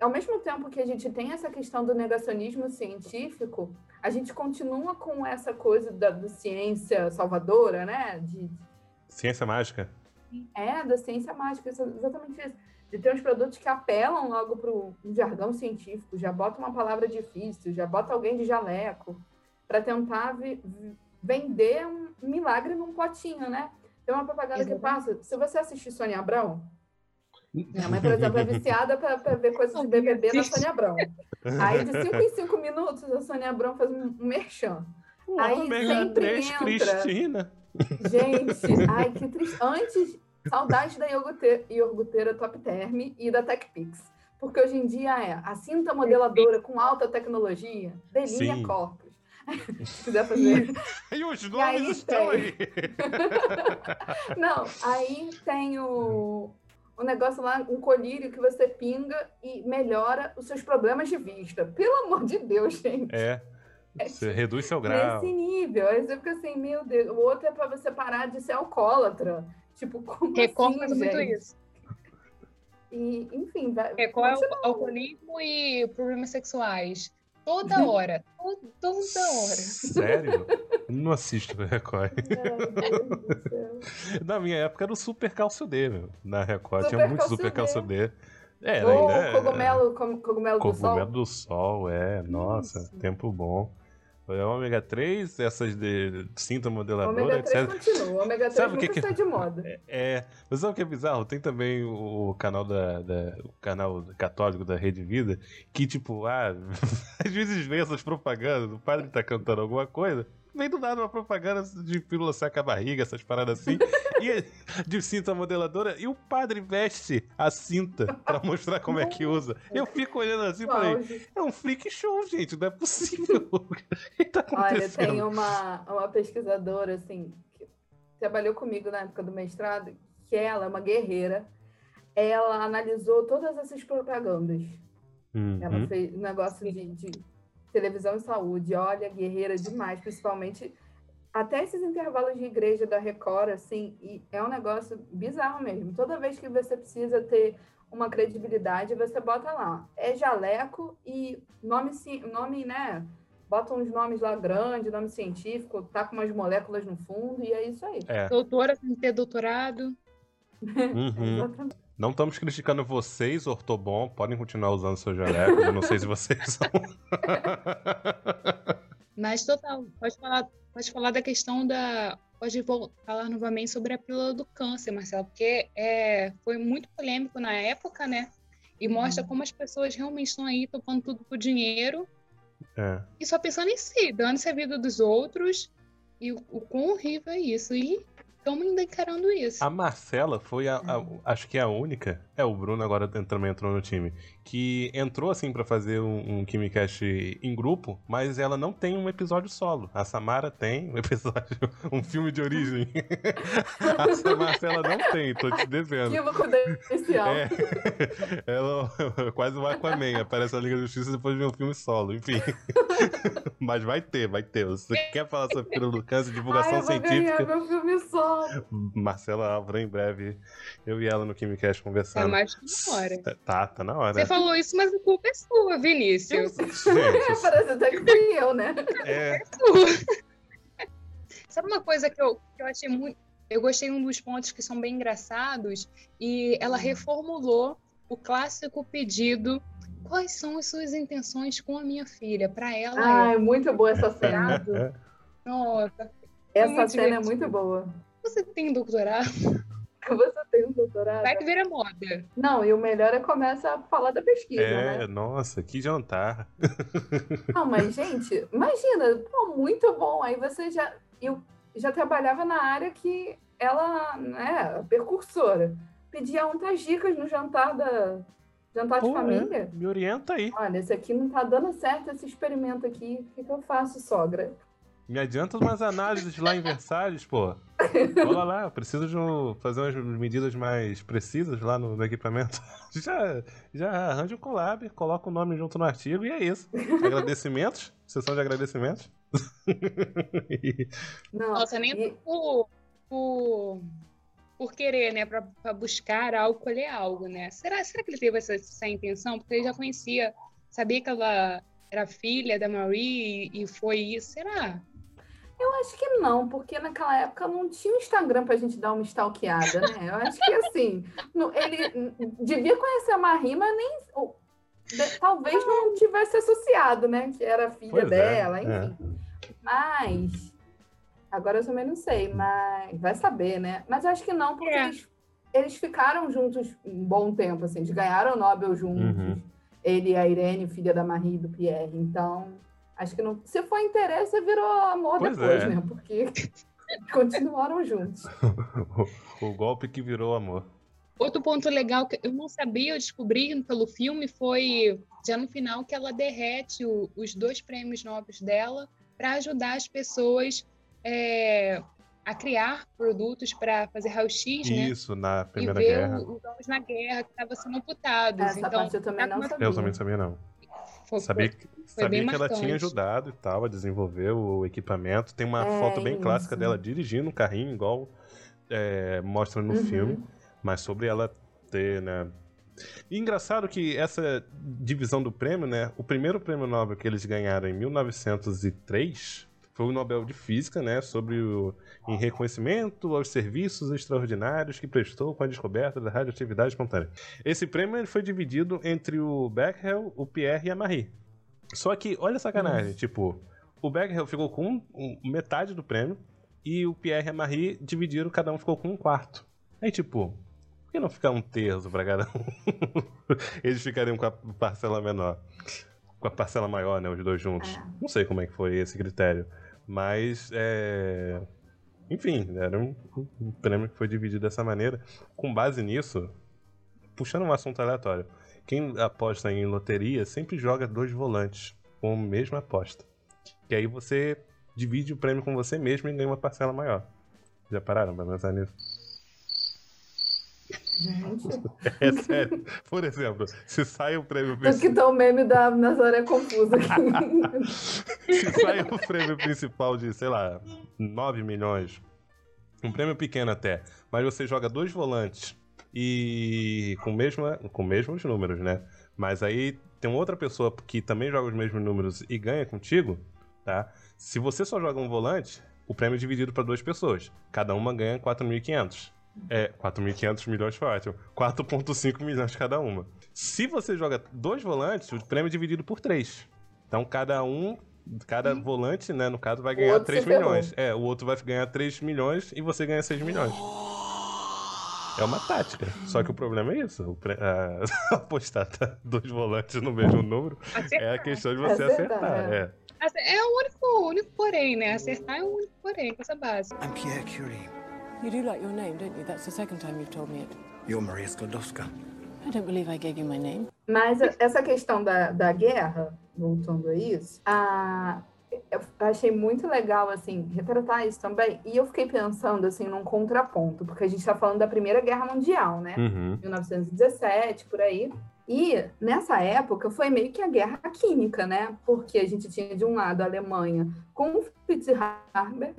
S3: Ao mesmo tempo que a gente tem essa questão do negacionismo científico, a gente continua com essa coisa da, da ciência salvadora, né? De,
S2: ciência mágica.
S3: É, da ciência mágica, exatamente isso. De ter uns produtos que apelam logo para o jargão científico, já bota uma palavra difícil, já bota alguém de jaleco para tentar vender um milagre num potinho, né? Tem uma propaganda Exatamente. que passa. Se você assistir Sônia Abrão, minha mãe, por exemplo, é viciada para ver coisas de BBB na Sônia Abrão. Aí, de 5 em 5 minutos, a Sônia Abrão faz um, merchan.
S2: Pô, aí sempre entra... Cristina.
S3: Gente, ai, que triste. Antes, saudade da iogurteira, iogurteira Top Term e da TechPix. Porque hoje em dia é a cinta modeladora com alta tecnologia, Delinha Corpus. Se quiser fazer.
S2: e os nomes aí estão tem... aí.
S3: Não, aí tem o, o negócio lá, um colírio que você pinga e melhora os seus problemas de vista. Pelo amor de Deus, gente.
S2: É. é você é, reduz seu grau.
S3: Nesse nível. Aí você fica assim, meu Deus. O outro é para você parar de ser alcoólatra. Tipo, como Record assim, muito isso. E, enfim, vai.
S4: Record é o alcoolismo e problemas sexuais. Toda hora. toda hora.
S2: Sério? Não assisto na Record. Na minha época era o Super Calcio D, meu. Na Record super tinha muito Super Calcio D.
S3: Oh, ainda é. Cogumelo, cogumelo, do sol.
S2: Cogumelo do sol, é. Nossa, Isso. tempo bom. É ômega 3, essas de cinta modeladora,
S3: ômega 3 etc. continua, o ômega 3 sabe nunca que sai de moda.
S2: É, é, mas sabe o que é bizarro? Tem também o canal da, da, o canal católico da Rede Vida, que tipo, ah, às vezes vem essas propagandas, o padre tá cantando alguma coisa, vem do nada uma propaganda de pílula saca a barriga, essas paradas assim, e de cinta modeladora, e o padre veste a cinta pra mostrar como é que usa. Eu fico olhando assim e falei, é um freak show, gente, não é possível. o que tá acontecendo?
S3: Olha, tem uma, uma pesquisadora, assim, que trabalhou comigo na época do mestrado, que ela é uma guerreira, ela analisou todas essas propagandas. Uhum. Ela fez um negócio de, de televisão e saúde, olha, guerreira demais, principalmente até esses intervalos de igreja da Record, assim, e é um negócio bizarro mesmo. Toda vez que você precisa ter uma credibilidade, você bota lá. É jaleco e nome, nome né? Bota uns nomes lá grandes, nome científico, tá com umas moléculas no fundo, e é isso aí.
S4: É. Doutora que ter doutorado.
S2: Uhum. Exatamente. Não estamos criticando vocês, Ortobon. Podem continuar usando seu jaleco. Eu não sei se vocês são.
S4: Mas total, pode falar, pode falar da questão da. Pode falar novamente sobre a pílula do câncer, Marcelo, porque é, foi muito polêmico na época, né? E uhum. mostra como as pessoas realmente estão aí topando tudo por dinheiro. É. E só pensando em si, dando-se a vida dos outros. E o, o quão horrível é isso. E estamos ainda encarando isso.
S2: A Marcela foi a, a, acho que é a única. É, o Bruno agora também entrou no time. Que entrou assim para fazer um, um KimiCast em grupo, mas ela não tem um episódio solo. A Samara tem um episódio, um filme de origem. a Marcela não tem, tô te devendo.
S3: Que confidencial. É,
S2: ela quase o Aquaman, aparece na Liga da Justiça depois de um filme solo, enfim. mas vai ter, vai ter. Você quer falar sobre Pílula Câncer, divulgação Ai, eu vou científica?
S3: meu filme solo.
S2: Marcela Álvaro, em breve, eu e ela no KimiCast conversando. Tá
S4: mais que na hora.
S2: Tá, tá na hora.
S4: Você falou isso, mas a culpa é sua, Vinícius.
S3: Gente, Parece até que fui eu, né?
S2: É. é
S4: Sabe uma coisa que eu, que eu achei muito. Eu gostei um dos pontos que são bem engraçados e ela hum. reformulou o clássico pedido quais são as suas intenções com a minha filha? Para ela.
S3: Ah, é muito boa essa cena.
S4: Nossa.
S3: Essa cena é muito boa.
S4: Você tem doutorado?
S3: Você tem um doutorado?
S4: Vai que vira moda.
S3: Não, e o melhor é começar a falar da pesquisa,
S2: é,
S3: né?
S2: nossa, que jantar.
S3: Não, mas, gente, imagina, pô, muito bom. Aí você já. Eu já trabalhava na área que ela, né, percursora. Pedia umas dicas no jantar da. Jantar pô, de é? família. É,
S2: me orienta aí.
S3: Olha, esse aqui não tá dando certo, esse experimento aqui. O que, que eu faço, sogra?
S2: Me adianta umas análises lá em Versalhes, pô. Cola lá, eu preciso de um, fazer umas medidas mais precisas lá no, no, equipamento. Já, já arranja um collab, coloca o nome junto no artigo e é isso. Agradecimentos, sessão de agradecimentos.
S4: Não, Nossa, nem e... por, por, por querer, né, pra, pra, buscar algo, colher algo, né? Será, será que ele teve essa, essa intenção? Porque ele já conhecia, sabia que ela era filha da Marie e, e foi isso, será?
S3: Eu acho que não, porque naquela época não tinha Instagram pra gente dar uma stalkeada, né? Eu acho que assim, ele devia conhecer a Marie, mas nem. Ou, de, talvez não tivesse associado, né? Que era filha pois é, dela, é, enfim. É. Mas. Agora eu também não sei, mas vai saber, né? Mas eu acho que não, porque é. eles, eles ficaram juntos um bom tempo, assim, eles ganharam o Nobel juntos. Uhum. Ele e a Irene, filha da Marie e do Pierre. Então, Acho que não. Se for interesse, virou amor pois depois, é. né? Porque continuaram juntos.
S2: o, o golpe que virou amor.
S4: Outro ponto legal que eu não sabia, eu descobri pelo filme, foi já no final que ela derrete o, os dois prêmios nobres dela para ajudar as pessoas é, a criar produtos para fazer raio-x, né?
S2: Isso, na Primeira e ver Guerra.
S4: os homens na guerra que estavam sendo amputados.
S3: Essa
S4: então,
S3: parte eu também não sabia.
S2: Eu também sabia, não. Foi, sabia que, sabia que ela tinha ajudado e tal a desenvolver o equipamento. Tem uma é, foto bem isso. clássica dela dirigindo um carrinho, igual é, mostra no uhum. filme. Mas sobre ela ter, né? E engraçado que essa divisão do prêmio, né? O primeiro prêmio Nobel que eles ganharam em 1903 foi o Nobel de Física, né, sobre o em reconhecimento aos serviços extraordinários que prestou com a descoberta da radioatividade espontânea. Esse prêmio foi dividido entre o Becquerel, o Pierre e a Marie. Só que, olha a sacanagem, Nossa. tipo, o Becquerel ficou com um, metade do prêmio e o Pierre e a Marie dividiram, cada um ficou com um quarto. Aí, tipo, por que não ficar um terço pra cada um? Eles ficariam com a parcela menor. Com a parcela maior, né? Os dois juntos. É. Não sei como é que foi esse critério. Mas, é... enfim, era um, um prêmio que foi dividido dessa maneira. Com base nisso, puxando um assunto aleatório, quem aposta em loteria sempre joga dois volantes com a mesma aposta. Que aí você divide o prêmio com você mesmo e ganha uma parcela maior. Já pararam pra pensar nisso? É sério. Por exemplo, se sai o prêmio principal.
S3: que tá o meme da Nazaré confusa aqui.
S2: se sai o prêmio principal de, sei lá, 9 milhões, um prêmio pequeno até, mas você joga dois volantes e com, mesma, com mesmos números, né? Mas aí tem outra pessoa que também joga os mesmos números e ganha contigo, tá? Se você só joga um volante, o prêmio é dividido para duas pessoas. Cada uma ganha 4.500. É, 4.500 milhões foi ótimo. 4.5 milhões cada uma. Se você joga dois volantes, o prêmio é dividido por três. Então cada um, cada hum. volante, né, no caso, vai ganhar 3 milhões. É, o outro vai ganhar 3 milhões e você ganha 6 milhões. É uma tática. Só que o problema é isso. O pre... a... apostar tá dois volantes no mesmo número acertar. é a questão de você acertar. acertar é.
S4: é. é o único, único porém, né? Acertar é o único porém, coisa básica.
S1: I'm Pierre Curie.
S5: You do like your name, don't you? That's the second time you've told me it.
S1: You're Maria Sklodowska.
S5: I don't believe I gave you my name.
S3: Mas essa questão da, da guerra, voltando a isso, a, eu achei muito legal, assim, retratar isso também. E eu fiquei pensando, assim, num contraponto, porque a gente está falando da Primeira Guerra Mundial, né?
S2: Uhum.
S3: 1917, por aí. E nessa época foi meio que a guerra química, né? Porque a gente tinha de um lado a Alemanha com o Fritz Haber,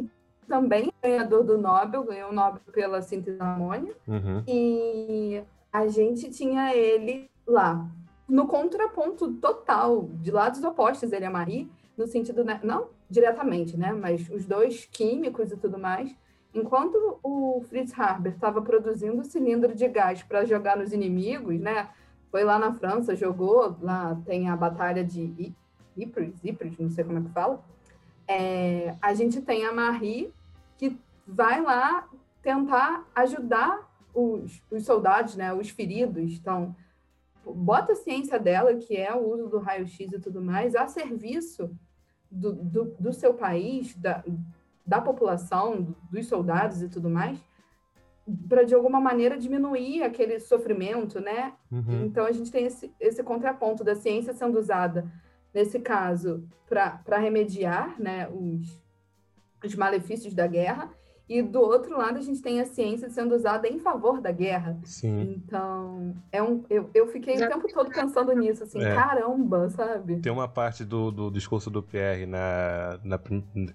S3: também ganhador do Nobel, ganhou o Nobel pela síntese da amônia.
S2: Uhum.
S3: E a gente tinha ele lá, no contraponto total, de lados opostos, ele e a Marie, no sentido, né, não diretamente, né, mas os dois químicos e tudo mais. Enquanto o Fritz Haber estava produzindo cilindro de gás para jogar nos inimigos, né, foi lá na França, jogou, lá tem a batalha de Ypres, Ypres, não sei como é que fala, é, a gente tem a Marie, que vai lá tentar ajudar os, os soldados, né, os feridos. Então, bota a ciência dela, que é o uso do raio-x e tudo mais, a serviço do, do, do seu país, da, da população, dos soldados e tudo mais, para de alguma maneira diminuir aquele sofrimento, né?
S2: Uhum.
S3: Então a gente tem esse, esse contraponto da ciência sendo usada nesse caso, para remediar né, os, os malefícios da guerra, E do outro lado, a gente tem a ciência sendo usada em favor da guerra.
S2: Sim.
S3: Então, é um, eu, eu fiquei o tempo todo pensando nisso, assim,
S2: É.
S3: caramba, sabe?
S2: Tem uma parte do, do discurso do Pierre na, na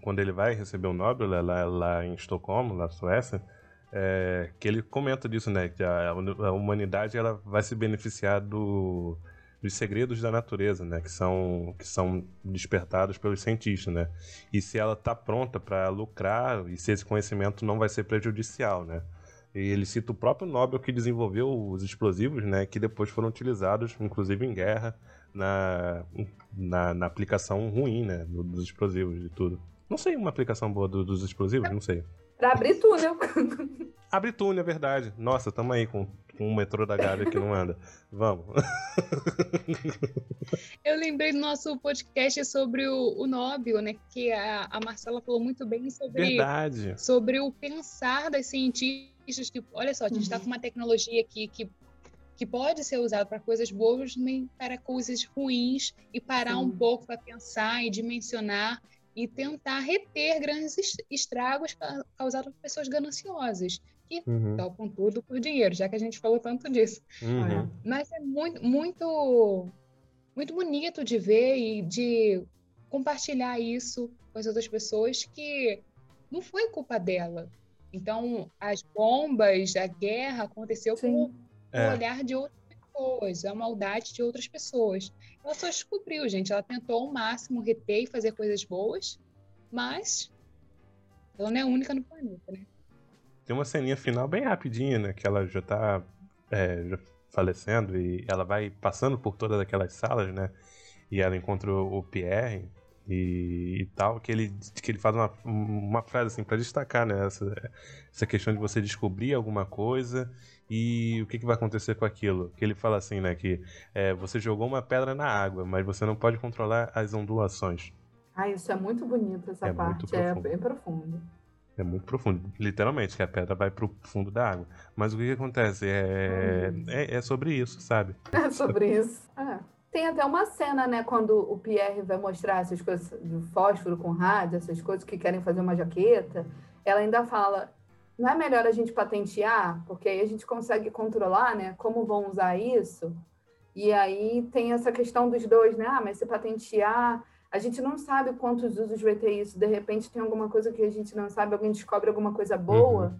S2: quando ele vai receber o Nobel lá, lá, lá em Estocolmo, na Suécia, é, que ele comenta disso, né? Que a, a humanidade ela vai se beneficiar do, dos segredos da natureza, né? Que são, que são despertados pelos cientistas, né? E se ela está pronta para lucrar e se esse conhecimento não vai ser prejudicial, né? E ele cita o próprio Nobel que desenvolveu os explosivos, né? Que depois foram utilizados, inclusive em guerra, na, na, na aplicação ruim, né? do- Dos explosivos e tudo. Não sei uma aplicação boa do- dos explosivos, não sei.
S3: Pra abrir túnel.
S2: Abre túnel, é verdade. Nossa, tamo aí com, com o metrô da Gávea que não anda. Vamos.
S4: Eu lembrei do nosso podcast sobre o, o Nobel, né? Que a, a Marcela falou muito bem sobre,
S2: Verdade.
S4: sobre o pensar das cientistas. Que, olha só, a gente está
S3: Uhum.
S4: com uma tecnologia aqui que, que pode ser usada para coisas boas, nem para coisas ruins, e parar um
S3: Sim.
S4: pouco para pensar e dimensionar e tentar reter grandes es- estragos ca- causados por pessoas gananciosas, que
S2: Uhum,
S4: tocam tudo por dinheiro, já que a gente falou tanto disso.
S2: uhum.
S4: Mas é muito, muito, muito bonito de ver e de compartilhar isso com as outras pessoas que não foi culpa dela. Então, as bombas, a guerra aconteceu
S3: Sim.
S2: É.
S4: o olhar de outras pessoas, a maldade de outras pessoas. Ela só descobriu, gente. Ela tentou ao máximo reter e fazer coisas boas, mas ela não é a única no planeta, né?
S2: Tem uma ceninha final bem rapidinha, né? Que ela já tá é, já falecendo e ela vai passando por todas aquelas salas, né? E ela encontra o Pierre e, e tal, que ele, que ele faz uma, uma frase assim pra destacar, né? Essa, essa questão de você descobrir alguma coisa e o que, que vai acontecer com aquilo. Que ele fala assim, né? Que é, você jogou uma pedra na água, mas você não pode controlar as ondulações.
S3: Ah, isso é muito bonito, essa
S2: É
S3: parte. É bem profundo.
S2: É muito profundo, literalmente, que a pedra vai pro fundo da água. Mas o que, que acontece? É,
S3: Hum.
S2: é, é sobre isso, sabe?
S3: É sobre isso. É. Tem até uma cena, né, quando o Pierre vai mostrar essas coisas do fósforo com rádio, essas coisas que querem fazer uma jaqueta. Ela ainda fala: não é melhor a gente patentear? Porque aí a gente consegue controlar, né, como vão usar isso. E aí tem essa questão dos dois, né? Ah, mas se patentear, a gente não sabe quantos usos vai ter isso. De repente tem alguma coisa que a gente não sabe, alguém descobre alguma coisa boa.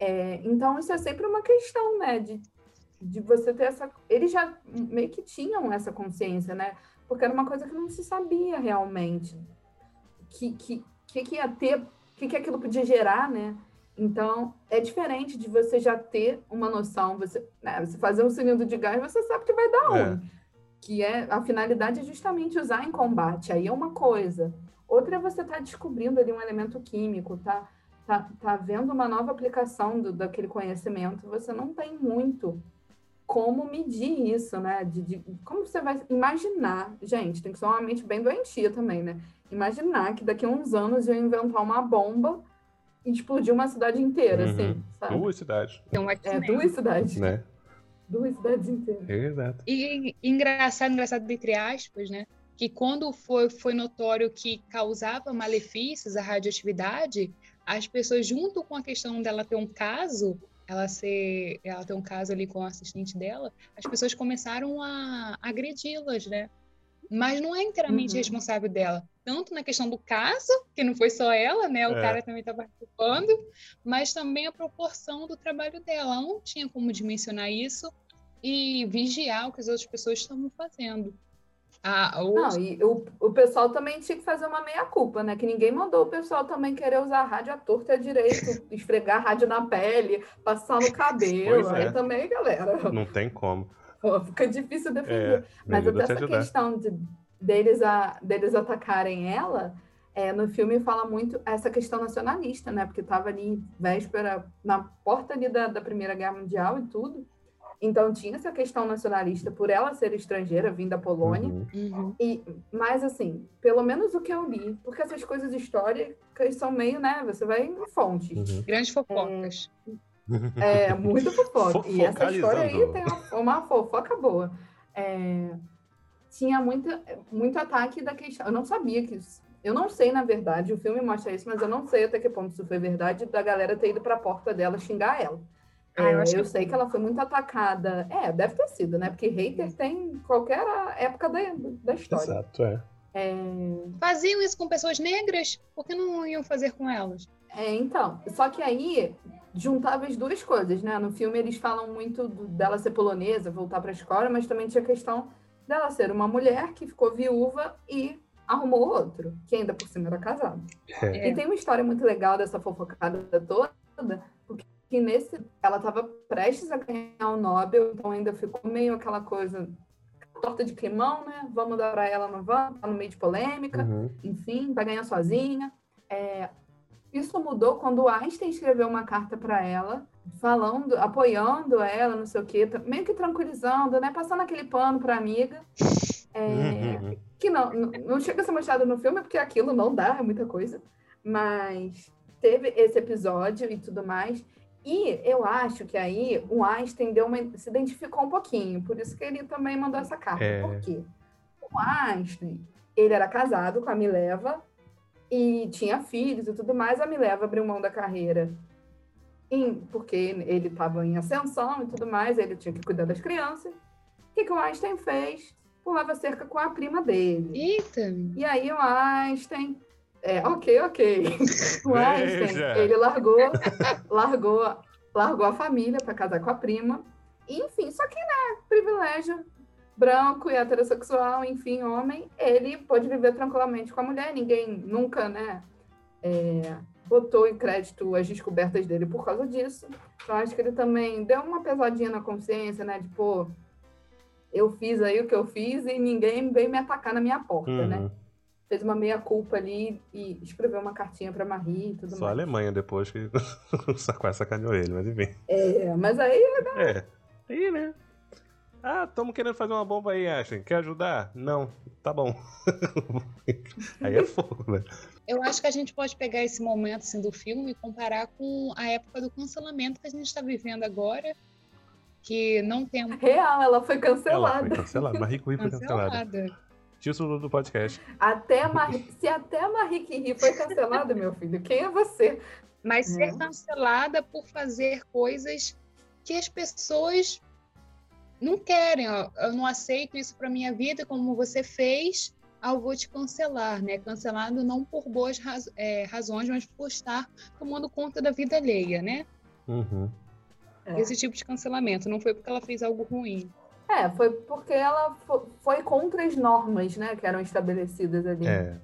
S3: É, então isso é sempre uma questão, né? De, de você ter essa. Eles já meio que tinham essa consciência, né? Porque era uma coisa que não se sabia realmente. Que que, que, que ia ter, que, que aquilo podia gerar, né? Então, é diferente de você já ter uma noção. Você, né, você fazer um cilindro de gás, você sabe que vai dar
S2: É.
S3: Que é, a finalidade é justamente usar em combate. Aí é uma coisa. Outra é você estar descobrindo ali um elemento químico, tá? Tá, tá vendo uma nova aplicação do, daquele conhecimento. Você não tem muito como medir isso, né? De, de- como você vai imaginar? Gente, tem que ser uma mente bem doentia também, né? Imaginar que daqui a uns anos eu inventar uma bomba e explodir uma cidade inteira,
S2: Uhum.
S3: assim, sabe?
S2: Duas cidades,
S4: um
S3: É,
S4: X-Men.
S3: duas cidades.
S2: né?
S3: Duas cidades inteiras.
S2: Exato.
S4: E engraçado, engraçado entre aspas, né? Que quando foi, foi notório que causava malefícios a radioatividade, as pessoas, junto com a questão dela ter um caso, ela ser, ela ter um caso ali com o assistente dela, as pessoas começaram a agredi-las, né? Mas não é inteiramente
S3: Uhum.
S4: responsável dela. Tanto na questão do caso, que não foi só ela, né? O
S2: É.
S4: cara também está participando, mas também a proporção do trabalho dela. Ela não tinha como dimensionar isso e vigiar o que as outras pessoas estavam fazendo. Ah, o-
S3: Não, e o, o pessoal também tinha que fazer uma meia-culpa, né? Que ninguém mandou o pessoal também querer usar a rádio à torta e à direito, esfregar rádio na pele, passar no cabelo.
S2: Pois é.
S3: Aí também, galera,
S2: Não tem como.
S3: Pô, fica difícil defender.
S2: É,
S3: Mas até essa
S2: ajudar.
S3: questão de, deles, a, deles atacarem ela, é, no filme fala muito essa questão nacionalista, né? Porque estava ali véspera, na porta ali da, da Primeira Guerra Mundial e tudo. Então tinha essa questão nacionalista por ela ser estrangeira, vinda da Polônia.
S2: Uhum.
S4: Uhum.
S3: E, mas assim, pelo menos o que eu li, porque essas coisas históricas são meio, né? Você vai em fontes.
S2: Uhum.
S4: Grandes fofocas.
S3: É, muito fofoca. E essa história aí tem uma, uma fofoca boa. É, tinha muita, muito ataque da questão. Eu não sabia que isso- Eu não sei, na verdade, o filme mostra isso, mas eu não sei até que ponto isso foi verdade, da galera ter ido para a porta dela xingar ela.
S4: Ah, eu
S3: É,
S4: acho
S3: eu
S4: que-
S3: sei que ela foi muito atacada. É, deve ter sido, né? Porque hater tem em qualquer época da, da história.
S2: Exato, é.
S3: É,
S4: Faziam isso com pessoas negras, por que não iam fazer com elas?
S3: É, então, só que aí juntava as duas coisas, né? No filme eles falam muito do- dela ser polonesa, voltar para a escola, mas também tinha a questão dela ser uma mulher que ficou viúva e arrumou outro, que ainda por cima era casado.
S2: É.
S3: E tem uma história muito legal dessa fofocada toda, porque nesse ela estava prestes a ganhar o Nobel, então ainda ficou meio aquela coisa torta de climão, né? Vamos dar para ela, não vamos? Tá no meio de polêmica
S2: Uhum.
S3: enfim, vai ganhar sozinha. É, isso mudou quando o Einstein escreveu uma carta para ela, falando, apoiando ela, não sei o quê, meio que tranquilizando, né? Passando aquele pano para amiga. É,
S2: Uhum.
S3: que não, não não chega a ser mostrado no filme, porque aquilo não dá, é muita coisa. Mas teve esse episódio e tudo mais. E eu acho que aí o Einstein deu uma, se identificou um pouquinho, por isso que ele também mandou essa carta.
S2: É.
S3: Por quê? O Einstein, ele era casado com a Mileva e tinha filhos e tudo mais. A Mileva abriu mão da carreira em- porque ele estava em ascensão e tudo mais, ele tinha que cuidar das crianças. O que, que o Einstein fez? Pulava cerca com a prima dele.
S4: Eita!
S3: E aí o Einstein. É, ok, ok. O Einstein,
S2: Veja.
S3: ele largou, largou, largou a família para casar com a prima. E, enfim, só que, né, privilégio branco e heterossexual, enfim, homem, ele pôde viver tranquilamente com a mulher. Ninguém nunca, né, é, botou em crédito as descobertas dele por causa disso. Então, acho que ele também deu uma pesadinha na consciência, né, de, pô, eu fiz aí o que eu fiz e ninguém veio me atacar na minha porta, né?
S2: Uhum.
S3: fez uma meia-culpa ali e escreveu uma cartinha pra Marie e tudo
S2: Só a
S3: mais.
S2: Alemanha depois que quase sacaneou ele, mas enfim.
S3: É, mas aí,
S2: É. Aí, né? Ah, estamos querendo fazer uma bomba aí, Ashton. Quer ajudar? Não. Tá bom. aí é fogo, né?
S4: Eu acho que a gente pode pegar esse momento assim, do filme e comparar com a época do cancelamento que a gente está vivendo agora, que não tem
S3: real, ela foi
S2: Ela
S3: cancelada.
S2: foi cancelada. Marie Curie foi cancelada. Título do podcast.
S3: Até a Marie, se até a Marie Curie foi cancelada, meu filho, quem é você?
S4: Mas ser
S3: É.
S4: cancelada por fazer coisas que as pessoas não querem. ó. Eu não aceito isso para minha vida como você fez. Ah, eu vou te cancelar, né? Cancelado não por boas raz- é, razões, mas por estar tomando conta da vida alheia, né?
S2: Uhum.
S3: É.
S4: Esse tipo de cancelamento. Não foi porque ela fez algo ruim.
S3: É, foi porque ela fo- foi contra as normas, né, que eram estabelecidas ali.
S2: É.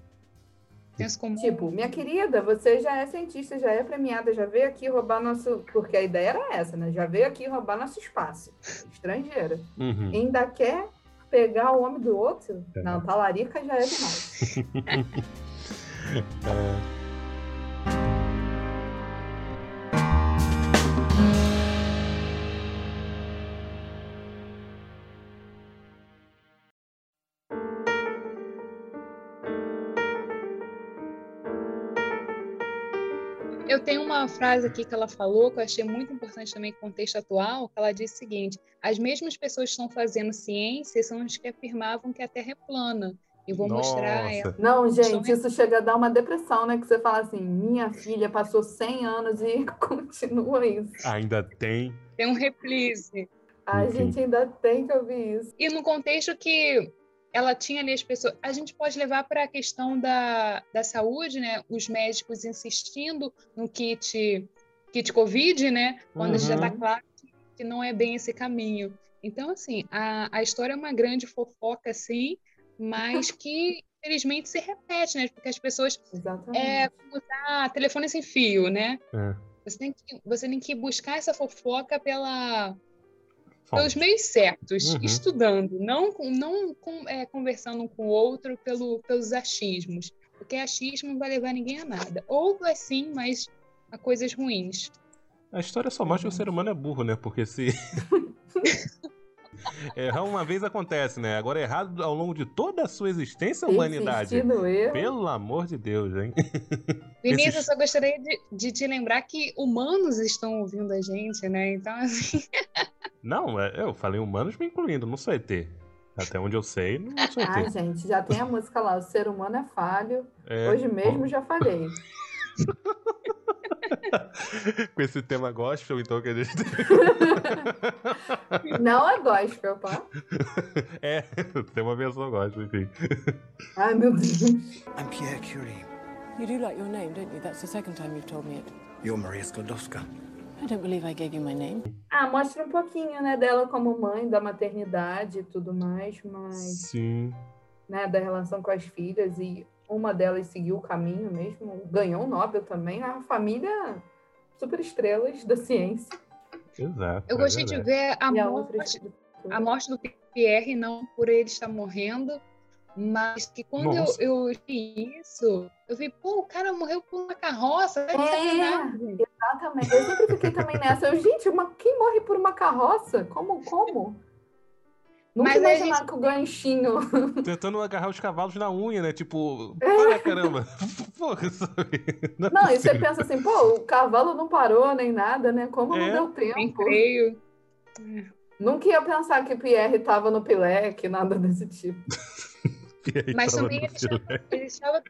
S4: Senso comum.
S3: Tipo, minha querida, você já é cientista, já é premiada, já veio aqui roubar nosso. Porque a ideia era essa, né? Já veio aqui roubar nosso espaço. Estrangeira.
S2: Uhum.
S3: Ainda quer pegar o homem do outro?
S2: É.
S3: Não, talarica já é demais.
S4: Eu uma frase aqui que ela falou que eu achei muito importante também no contexto atual, que ela diz o seguinte: as mesmas pessoas que estão fazendo ciência são as que afirmavam que a Terra é plana. E vou mostrar ela.
S2: Nossa.
S3: Não, gente, isso chega a dar uma depressão, né? Que você fala assim, minha filha passou 100 anos e continua isso.
S2: Ainda tem.
S4: Tem um reprise.
S3: A
S2: Enfim.
S3: gente ainda tem que ouvir isso.
S4: E no contexto que ela tinha ali as pessoas. A gente pode levar para a questão da, da saúde, né? Os médicos insistindo no kit, kit Covid, né? Quando já está
S2: Uhum.
S4: claro que, não é bem esse caminho. Então, assim, a, a história é uma grande fofoca, sim, mas que infelizmente se repete, né? Porque as pessoas
S3: Exatamente.
S4: é usar telefone sem fio, né?
S2: É.
S4: Você tem que, você tem que buscar essa fofoca pela. Pelos meios certos,
S2: Uhum.
S4: estudando, não, com- não com- é, conversando um com o outro pelo, pelos achismos, porque achismo não vai levar ninguém a nada. Ou vai sim, mas a coisas ruins.
S2: A história só mostra que o ser humano é burro, né? Porque se. Errar uma vez acontece, né? Agora errado ao longo de toda a sua existência, humanidade.
S3: Erro.
S2: Pelo amor de Deus, hein?
S4: Vinícius,
S2: Esses-
S4: eu só gostaria de, de te lembrar que humanos estão ouvindo a gente, né? Então, assim,
S2: Não, é- eu falei humanos me incluindo, não sou ET. Até onde eu sei, não
S3: Ai,
S2: acertei.
S3: gente, já tem a música lá, o ser humano é falho.
S2: É,
S3: Hoje mesmo já falhei.
S2: Com esse tema gospel, então, que a gente.
S3: Não é gospel, tá?
S2: É, tem uma versão gospel, enfim.
S3: Ai, meu Deus.
S1: I'm Pierre Curie.
S5: You do like your name, don't you? That's the second time you've told me it.
S1: You're Maria Sklodowska.
S5: I don't believe I gave you my name.
S3: Ah, mostra um pouquinho, né, dela como mãe, da maternidade e tudo mais, mas,
S2: Sim.
S3: né, da relação com as filhas e uma delas seguiu o caminho mesmo, ganhou um Nobel também, a família super estrelas da ciência.
S2: Exato.
S4: Eu
S2: é
S4: gostei de
S2: verdade.
S4: ver a morte, a morte do Pierre, não por ele estar morrendo, mas que quando eu,
S2: Nossa.
S4: eu vi isso, eu vi, pô, o cara morreu por uma carroça,
S3: É.
S4: sacanagem.
S3: Exatamente. Eu sempre fiquei também nessa. Eu, gente, uma, quem morre por uma carroça? Como? Como? Nunca
S4: Mas
S3: imaginar
S4: gente
S3: que o ganchinho.
S2: Tentando agarrar os cavalos na unha, né? Tipo,
S3: É.
S2: para caramba. Porra, sabe? Não, é
S3: Não, e você pensa assim, pô, o cavalo não parou nem nada, né? Como
S2: É.
S3: não deu
S4: Tem
S3: tempo?
S4: freio.
S3: Nunca ia pensar que Pierre tava no Pilec, nada desse tipo.
S2: Aí
S4: Mas também
S2: no
S4: ele estava, ele estava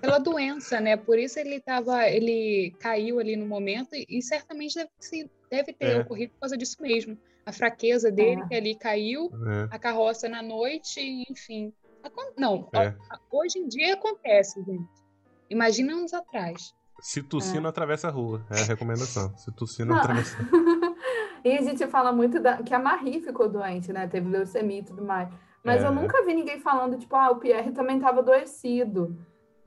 S4: pela doença, né? Por isso ele tava, ele caiu ali no momento e, e certamente deve, deve ter
S2: É.
S4: ocorrido por causa disso mesmo. A fraqueza dele
S3: É.
S4: que ali caiu,
S2: É.
S4: a carroça na noite, enfim. Não,
S2: É.
S4: a- a- hoje em dia acontece, gente. Imagina anos atrás.
S2: Se tossir,
S3: É.
S2: não atravessa a rua. É a recomendação. Se tossir, não
S3: Não.
S2: atravessa
S3: E a gente fala muito da, que a Marie ficou doente, né? Teve leucemia e tudo mais. Mas
S2: É.
S3: eu nunca vi ninguém falando, tipo, ah, o Pierre também estava adoecido.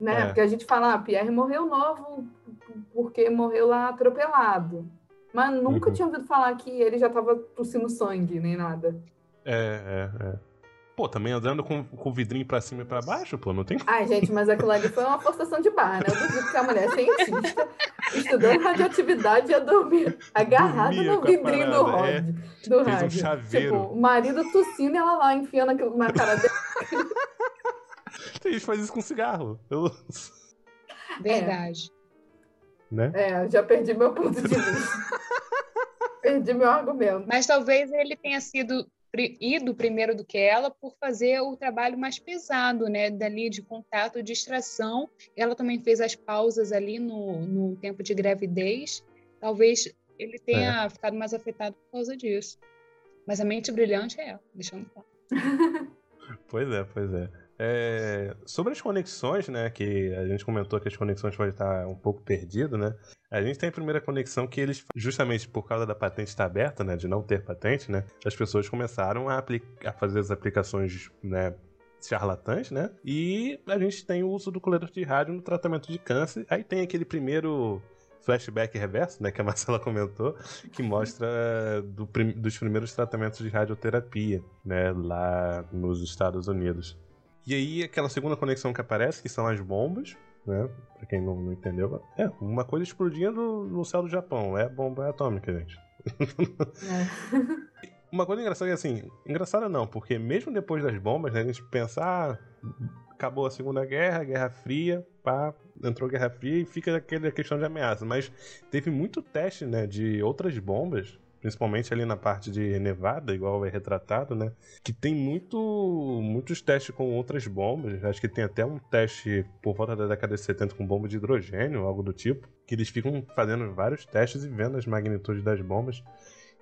S3: Né?
S2: É.
S3: Porque a gente fala, ah, Pierre morreu novo porque morreu lá atropelado. Mas nunca
S2: Uhum.
S3: tinha ouvido falar que ele já estava tossindo sangue, nem nada.
S2: É, é, é. Pô, também andando com, com o vidrinho pra cima e pra baixo, pô, não tem.
S3: Ai, gente, mas aquilo ali foi uma forçação de barra, né? Eu duvido que a mulher cientista, estudando radioatividade, ia dormir agarrada
S2: Dormia
S3: no vidrinho do
S2: parada, é.
S3: rádio. Do
S2: Fez um
S3: rádio.
S2: chaveiro.
S3: Tipo, o marido tossindo e ela lá enfiando aquilo na cara dele.
S2: A gente faz isso com cigarro. Eu-
S4: Verdade.
S2: Né?
S3: É, eu já perdi meu ponto de vista. perdi meu argumento.
S4: Mas talvez ele tenha sido ido primeiro do que ela por fazer o trabalho mais pesado, né? Dali de contato, de extração. Ela também fez as pausas ali no, no tempo de gravidez. Talvez ele tenha ficado mais afetado por causa disso. Mas a mente brilhante é ela, deixando claro.
S2: Pois é, pois é. É, Sobre as conexões, né? Que a gente comentou que as conexões podem estar um pouco perdidas, né? A gente tem a primeira conexão que eles, justamente por causa da patente estar aberta, né? De não ter patente, né? As pessoas começaram a, a fazer as aplicações, né? charlatãs, né? E a gente tem o uso do coletor de rádio no tratamento de câncer. Aí tem aquele primeiro flashback reverso, né? Que a Marcela comentou, que mostra do prim- dos primeiros tratamentos de radioterapia, né? Lá nos Estados Unidos. E aí, aquela segunda conexão que aparece, que são as bombas, né? Pra quem não, não entendeu, é uma coisa explodindo no céu do Japão. É bomba atômica, gente.
S3: É.
S2: Uma coisa engraçada é assim, engraçada não, porque mesmo depois das bombas, né, a gente pensa, ah, acabou a Segunda Guerra, Guerra Fria, pá, entrou a Guerra Fria e fica aquela questão de ameaça. Mas teve muito teste, né, de outras bombas, principalmente ali na parte de Nevada, igual é retratado, né, que tem muito, muitos testes com outras bombas. Acho que tem até um teste por volta da década de 70 com bomba de hidrogênio, algo do tipo, que eles ficam fazendo vários testes e vendo as magnitudes das bombas.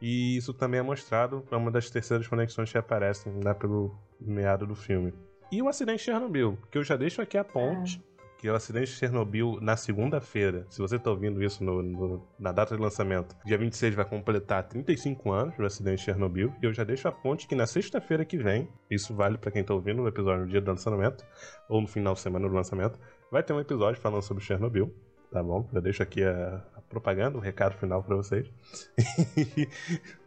S2: E isso também é mostrado para uma das terceiras conexões que aparecem lá pelo meado do filme. E o acidente de Chernobyl, que eu já deixo aqui a ponte, que é o acidente de Chernobyl na segunda-feira. Se você está ouvindo isso no- no- na data de lançamento, dia 26 vai completar 35 anos do acidente de Chernobyl. E eu já deixo a ponte que na sexta-feira que vem, isso vale para quem está ouvindo o episódio no dia do lançamento, ou no final de semana do lançamento, vai ter um episódio falando sobre Chernobyl. Tá bom? Eu deixo aqui a, a propaganda, o recado final para vocês.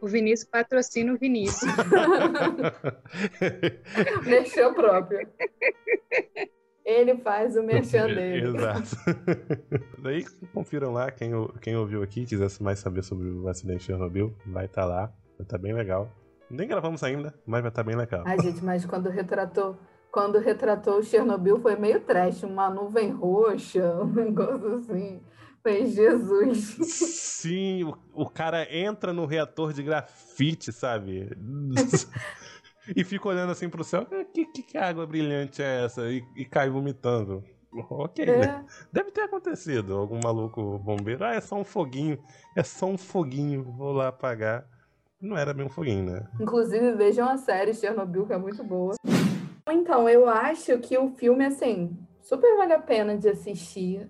S4: O Vinícius patrocina o Vinícius.
S3: Merchan próprio. Ele faz o merchan dele.
S2: Exato. Daí confiram lá, quem, quem ouviu aqui, quiser mais saber sobre o acidente de Chernobyl, vai estar lá. Vai estar bem legal. Nem gravamos ainda, mas vai estar bem legal.
S3: Ai, gente, mas quando retratou, quando retratou o Chernobyl foi meio trash, uma nuvem roxa, um negócio assim. Falei, Jesus.
S2: Sim, o, o cara entra no reator de grafite, sabe? E fica olhando assim pro céu, "Ah, que, que, que água brilhante é essa? E, e cai vomitando. Ok,
S3: É.
S2: né? Deve ter acontecido. Algum maluco bombeiro. Ah, é só um foguinho. É só um foguinho. Vou lá apagar. Não era bem um foguinho, né?
S3: Inclusive, vejam a série Chernobyl, que é muito boa. Então, eu acho que o filme, assim, super vale a pena de assistir.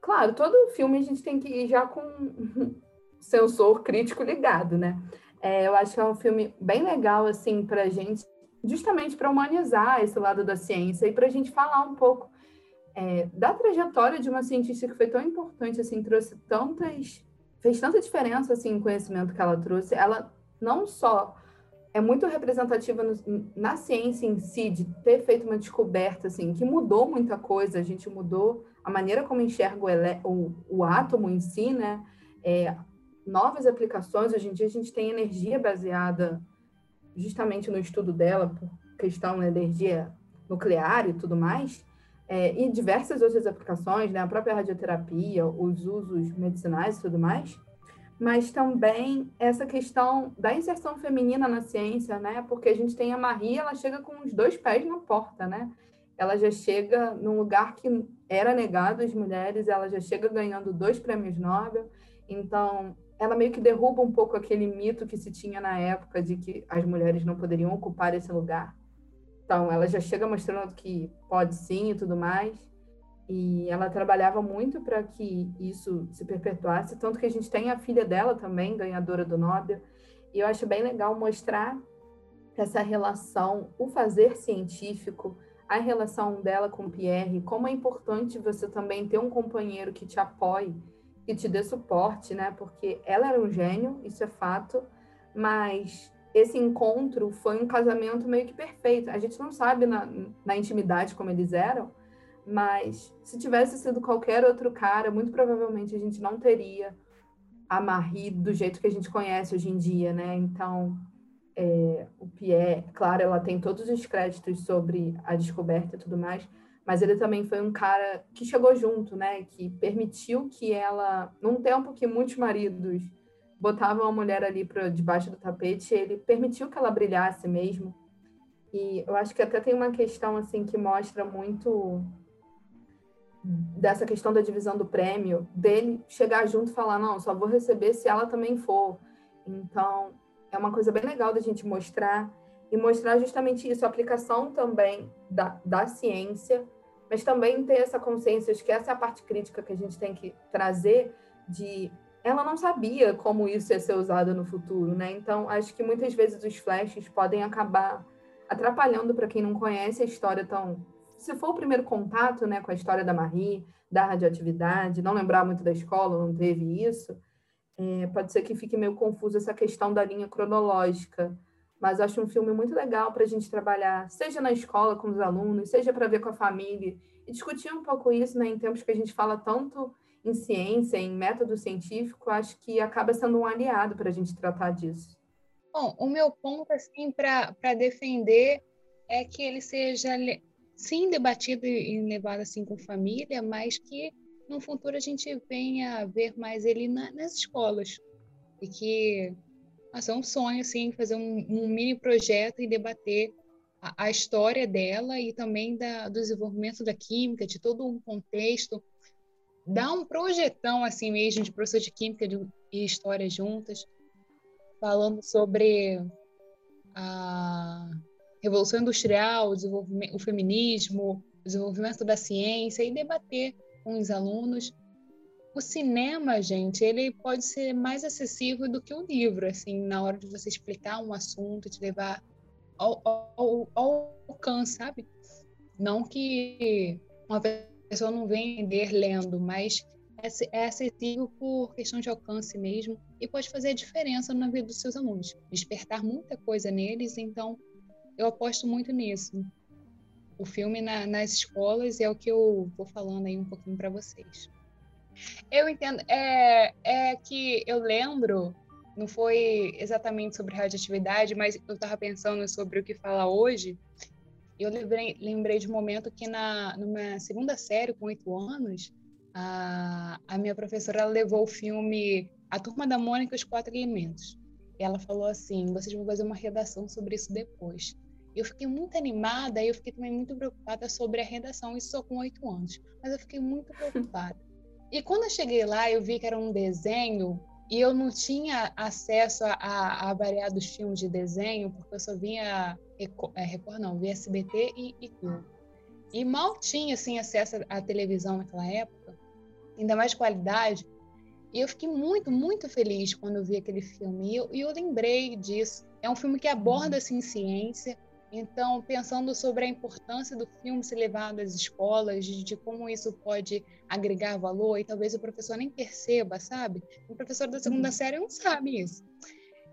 S3: Claro, todo filme a gente tem que ir já com sensor crítico ligado, né? É, eu acho que é um filme bem legal, assim, pra gente, justamente para humanizar esse lado da ciência e pra gente falar um pouco é, da trajetória de uma cientista que foi tão importante, assim, trouxe tantas. fez tanta diferença, assim, o conhecimento que ela trouxe. Ela não só é muito representativa no- na ciência em si, de ter feito uma descoberta, assim, que mudou muita coisa, a gente mudou a maneira como enxerga o, o, o átomo em si, né? É, novas aplicações, hoje em dia a gente tem energia baseada justamente no estudo dela, por questão da energia nuclear e tudo mais, é, e diversas outras aplicações, né? A própria radioterapia, os usos medicinais e tudo mais mas também essa questão da inserção feminina na ciência, né? Porque a gente tem a Marie, ela chega com os dois pés na porta, né? Ela já chega num lugar que era negado às mulheres, ela já chega ganhando dois prêmios Nobel. Então, ela meio que derruba um pouco aquele mito que se tinha na época de que as mulheres não poderiam ocupar esse lugar. Então, ela já chega mostrando que pode sim e tudo mais. E ela trabalhava muito para que isso se perpetuasse, tanto que a gente tem a filha dela também, ganhadora do Nobel. E eu acho bem legal mostrar essa relação, o fazer científico, a relação dela com o Pierre, como é importante você também ter um companheiro que te apoie, que te dê suporte, né? Porque ela era um gênio, isso é fato, mas esse encontro foi um casamento meio que perfeito. A gente não sabe na, na intimidade como eles eram, mas se tivesse sido qualquer outro cara, muito provavelmente a gente não teria a Marie do jeito que a gente conhece hoje em dia, né? Então, é, o Pierre, claro, ela tem todos os créditos sobre a descoberta e tudo mais, mas ele também foi um cara que chegou junto, né? Que permitiu que ela, num tempo que muitos maridos botavam a mulher ali para debaixo do tapete, ele permitiu que ela brilhasse mesmo. E eu acho que até tem uma questão assim que mostra muito dessa questão da divisão do prêmio, dele chegar junto e falar, não, só vou receber se ela também for. Então, é uma coisa bem legal da gente mostrar e mostrar justamente isso, a aplicação também da, da ciência, mas também ter essa consciência, acho que essa é a parte crítica que a gente tem que trazer de ela não sabia como isso ia ser usado no futuro, né? Então, acho que muitas vezes os flashes podem acabar atrapalhando para quem não conhece a história tão se for o primeiro contato né, com a história da Marie, da radioatividade, não lembrar muito da escola, não teve isso, é, pode ser que fique meio confuso essa questão da linha cronológica. Mas eu acho um filme muito legal para a gente trabalhar, seja na escola com os alunos, seja para ver com a família, e discutir um pouco isso né, em tempos que a gente fala tanto em ciência, em método científico, acho que acaba sendo um aliado para a gente tratar disso.
S4: Bom, o meu ponto, assim, para defender é que ele seja sim debatido e levado assim com família, mas que no futuro a gente venha ver mais ele na, nas escolas e que nossa, é um sonho assim fazer um, um mini projeto e debater a, a, história dela e também da, do desenvolvimento da química, de todo um contexto, dar um projetão assim mesmo de professor de química de, e história juntas, falando sobre a Revolução Industrial, o, desenvolvimento, o feminismo, o desenvolvimento da ciência e debater com os alunos. O cinema, gente, ele pode ser mais acessível do que o livro, assim, na hora de você explicar um assunto, te levar ao, ao, ao alcance, sabe? Não que uma pessoa não venha lendo, mas é acessível por questão de alcance mesmo e pode fazer a diferença na vida dos seus alunos, despertar muita coisa neles, então eu aposto muito nisso. O filme na, nas escolas é o que eu vou falando aí um pouquinho para vocês. Eu entendo, é, é que eu lembro, não foi exatamente sobre radioatividade, mas eu estava pensando sobre o que fala hoje. Eu lembrei, lembrei de um momento que na numa segunda série, com oito anos, a, a minha professora levou o filme A Turma da Mônica e os Quatro Elementos. E ela falou assim: vocês vão fazer uma redação sobre isso depois. Eu fiquei muito animada e eu fiquei também muito preocupada sobre a redação, isso só com oito anos. Mas eu fiquei muito preocupada. E quando eu cheguei lá, eu vi que era um desenho e eu não tinha acesso a, a, a variados filmes de desenho, porque eu só vinha Record, é, Record não, via SBT e, e Globo. E mal tinha assim, acesso à televisão naquela época, ainda mais qualidade. E eu fiquei muito, muito feliz quando eu vi aquele filme. E eu, e eu lembrei disso. É um filme que aborda assim, ciência, então, pensando sobre a importância do filme ser levado às escolas, de, de, como isso pode agregar valor, e talvez o professor nem perceba, sabe? O professor da segunda uhum. série não sabe isso.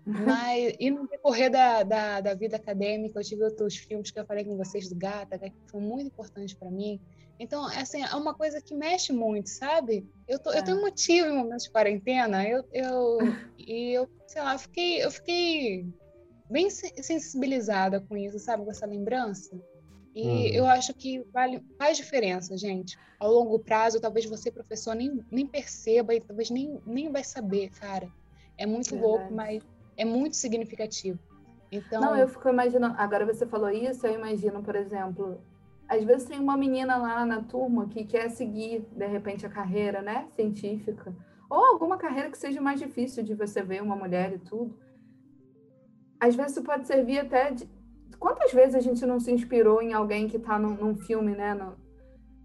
S4: Mas, e no decorrer da, da, da, vida acadêmica, eu tive outros filmes que eu falei com vocês do Gata, que foram muito importantes para mim. Então, assim, é uma coisa que mexe muito, sabe? Eu, tô, é. eu tenho motivo em momentos de quarentena, eu, eu, e eu, sei lá, eu fiquei, eu fiquei bem sensibilizada com isso, sabe? Com essa lembrança. E uhum. eu acho que vale, faz diferença, gente. Ao longo prazo, talvez você, professor, nem, nem perceba e talvez nem, nem vai saber, cara. É muito Verdade. louco, mas é muito significativo. Então...
S3: Não, eu fico imaginando. Agora você falou isso, eu imagino, por exemplo, às vezes tem uma menina lá na turma que quer seguir, de repente, a carreira, né, científica. Ou alguma carreira que seja mais difícil de você ver uma mulher e tudo às vezes isso pode servir até de... Quantas vezes a gente não se inspirou em alguém que está num, num, filme, né? No...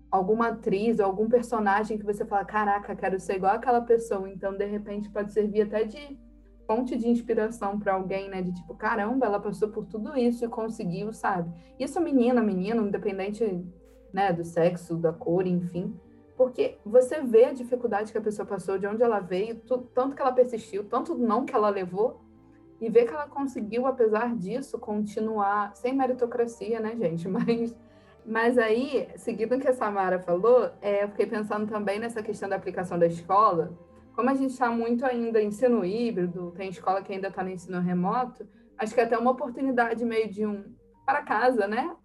S3: Alguma atriz, algum personagem que você fala, caraca, quero ser igual aquela pessoa. Então, de repente, pode servir até de fonte de inspiração para alguém, né? De tipo, caramba, ela passou por tudo isso e conseguiu, sabe? Isso menina, menino, independente né, do sexo, da cor, enfim. Porque você vê a dificuldade que a pessoa passou, de onde ela veio, tanto que ela persistiu, tanto não que ela levou, e ver que ela conseguiu, apesar disso, continuar sem meritocracia, né, gente? Mas, mas aí, seguindo o que a Samara falou, é, eu fiquei pensando também nessa questão da aplicação da escola. Como a gente está muito ainda em ensino híbrido, tem escola que ainda está no ensino remoto, acho que é até uma oportunidade meio de um para casa, né?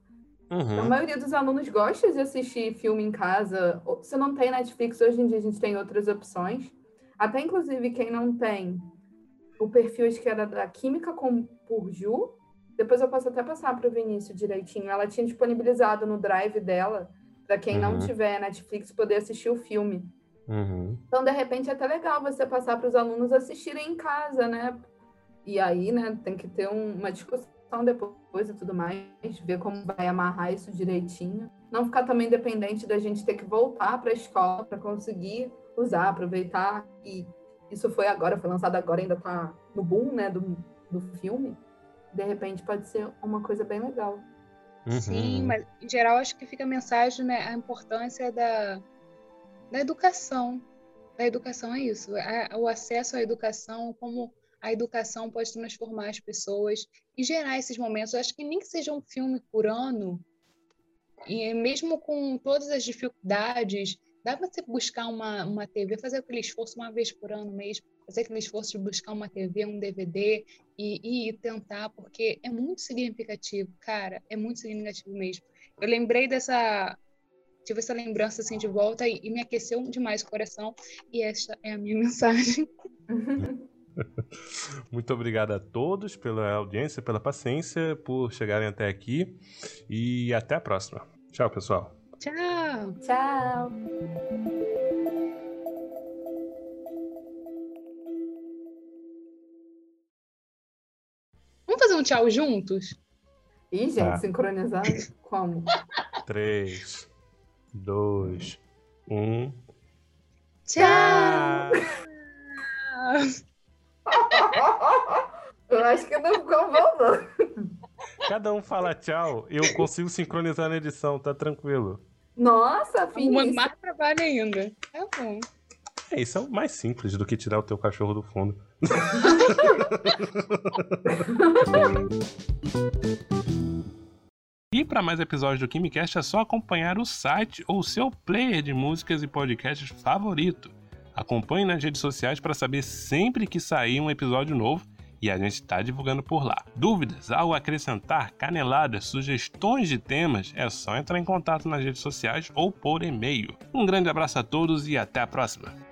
S3: Uhum. A maioria dos alunos gosta de assistir filme em casa. Se não tem Netflix, hoje em dia a gente tem outras opções. Até inclusive quem não tem o perfil acho que era da Química com, por Ju. Depois eu posso até passar para o Vinícius direitinho. Ela tinha disponibilizado no drive dela, para quem uhum. não tiver Netflix, poder assistir o filme. Uhum. Então, de repente, é até legal você passar para os alunos assistirem em casa, né? E aí, né, tem que ter um, uma discussão depois e tudo mais, ver como vai amarrar isso direitinho. Não ficar também dependente da gente ter que voltar para a escola para conseguir usar, aproveitar e isso foi agora, foi lançado agora, ainda tá no boom, né, do, do filme, de repente pode ser uma coisa bem legal.
S4: Uhum. Sim, mas em geral acho que fica a mensagem, né, a importância da, da educação. Da educação é isso, a, o acesso à educação, como a educação pode transformar as pessoas e gerar esses momentos. Eu acho que nem que seja um filme por ano, e mesmo com todas as dificuldades, Dá para você buscar uma, uma TV, fazer aquele esforço uma vez por ano mesmo, fazer aquele esforço de buscar uma TV, um DVD e, e tentar, porque é muito significativo, cara, é muito significativo mesmo. Eu lembrei dessa, tive essa lembrança assim de volta e, e me aqueceu demais o coração e essa é a minha mensagem.
S2: Muito obrigado a todos pela audiência, pela paciência, por chegarem até aqui e até a próxima. Tchau, pessoal.
S4: Tchau.
S3: Tchau.
S4: Vamos fazer um tchau juntos?
S3: Ih, gente, tá. sincronizado. Como?
S2: 3, 2, 1.
S4: Tchau!
S3: Eu acho que não ficou bom, não.
S2: Cada um fala tchau, eu consigo sincronizar na edição, tá tranquilo.
S3: Nossa, finíssimo.
S4: mais trabalho ainda. É bom.
S2: É, isso é mais simples do que tirar o teu cachorro do fundo. e para mais episódios do KimiCast é só acompanhar o site ou seu player de músicas e podcasts favorito. Acompanhe nas redes sociais para saber sempre que sair um episódio novo e a gente está divulgando por lá. Dúvidas, algo a acrescentar, caneladas, sugestões de temas, é só entrar em contato nas redes sociais ou por e-mail. Um grande abraço a todos e até a próxima!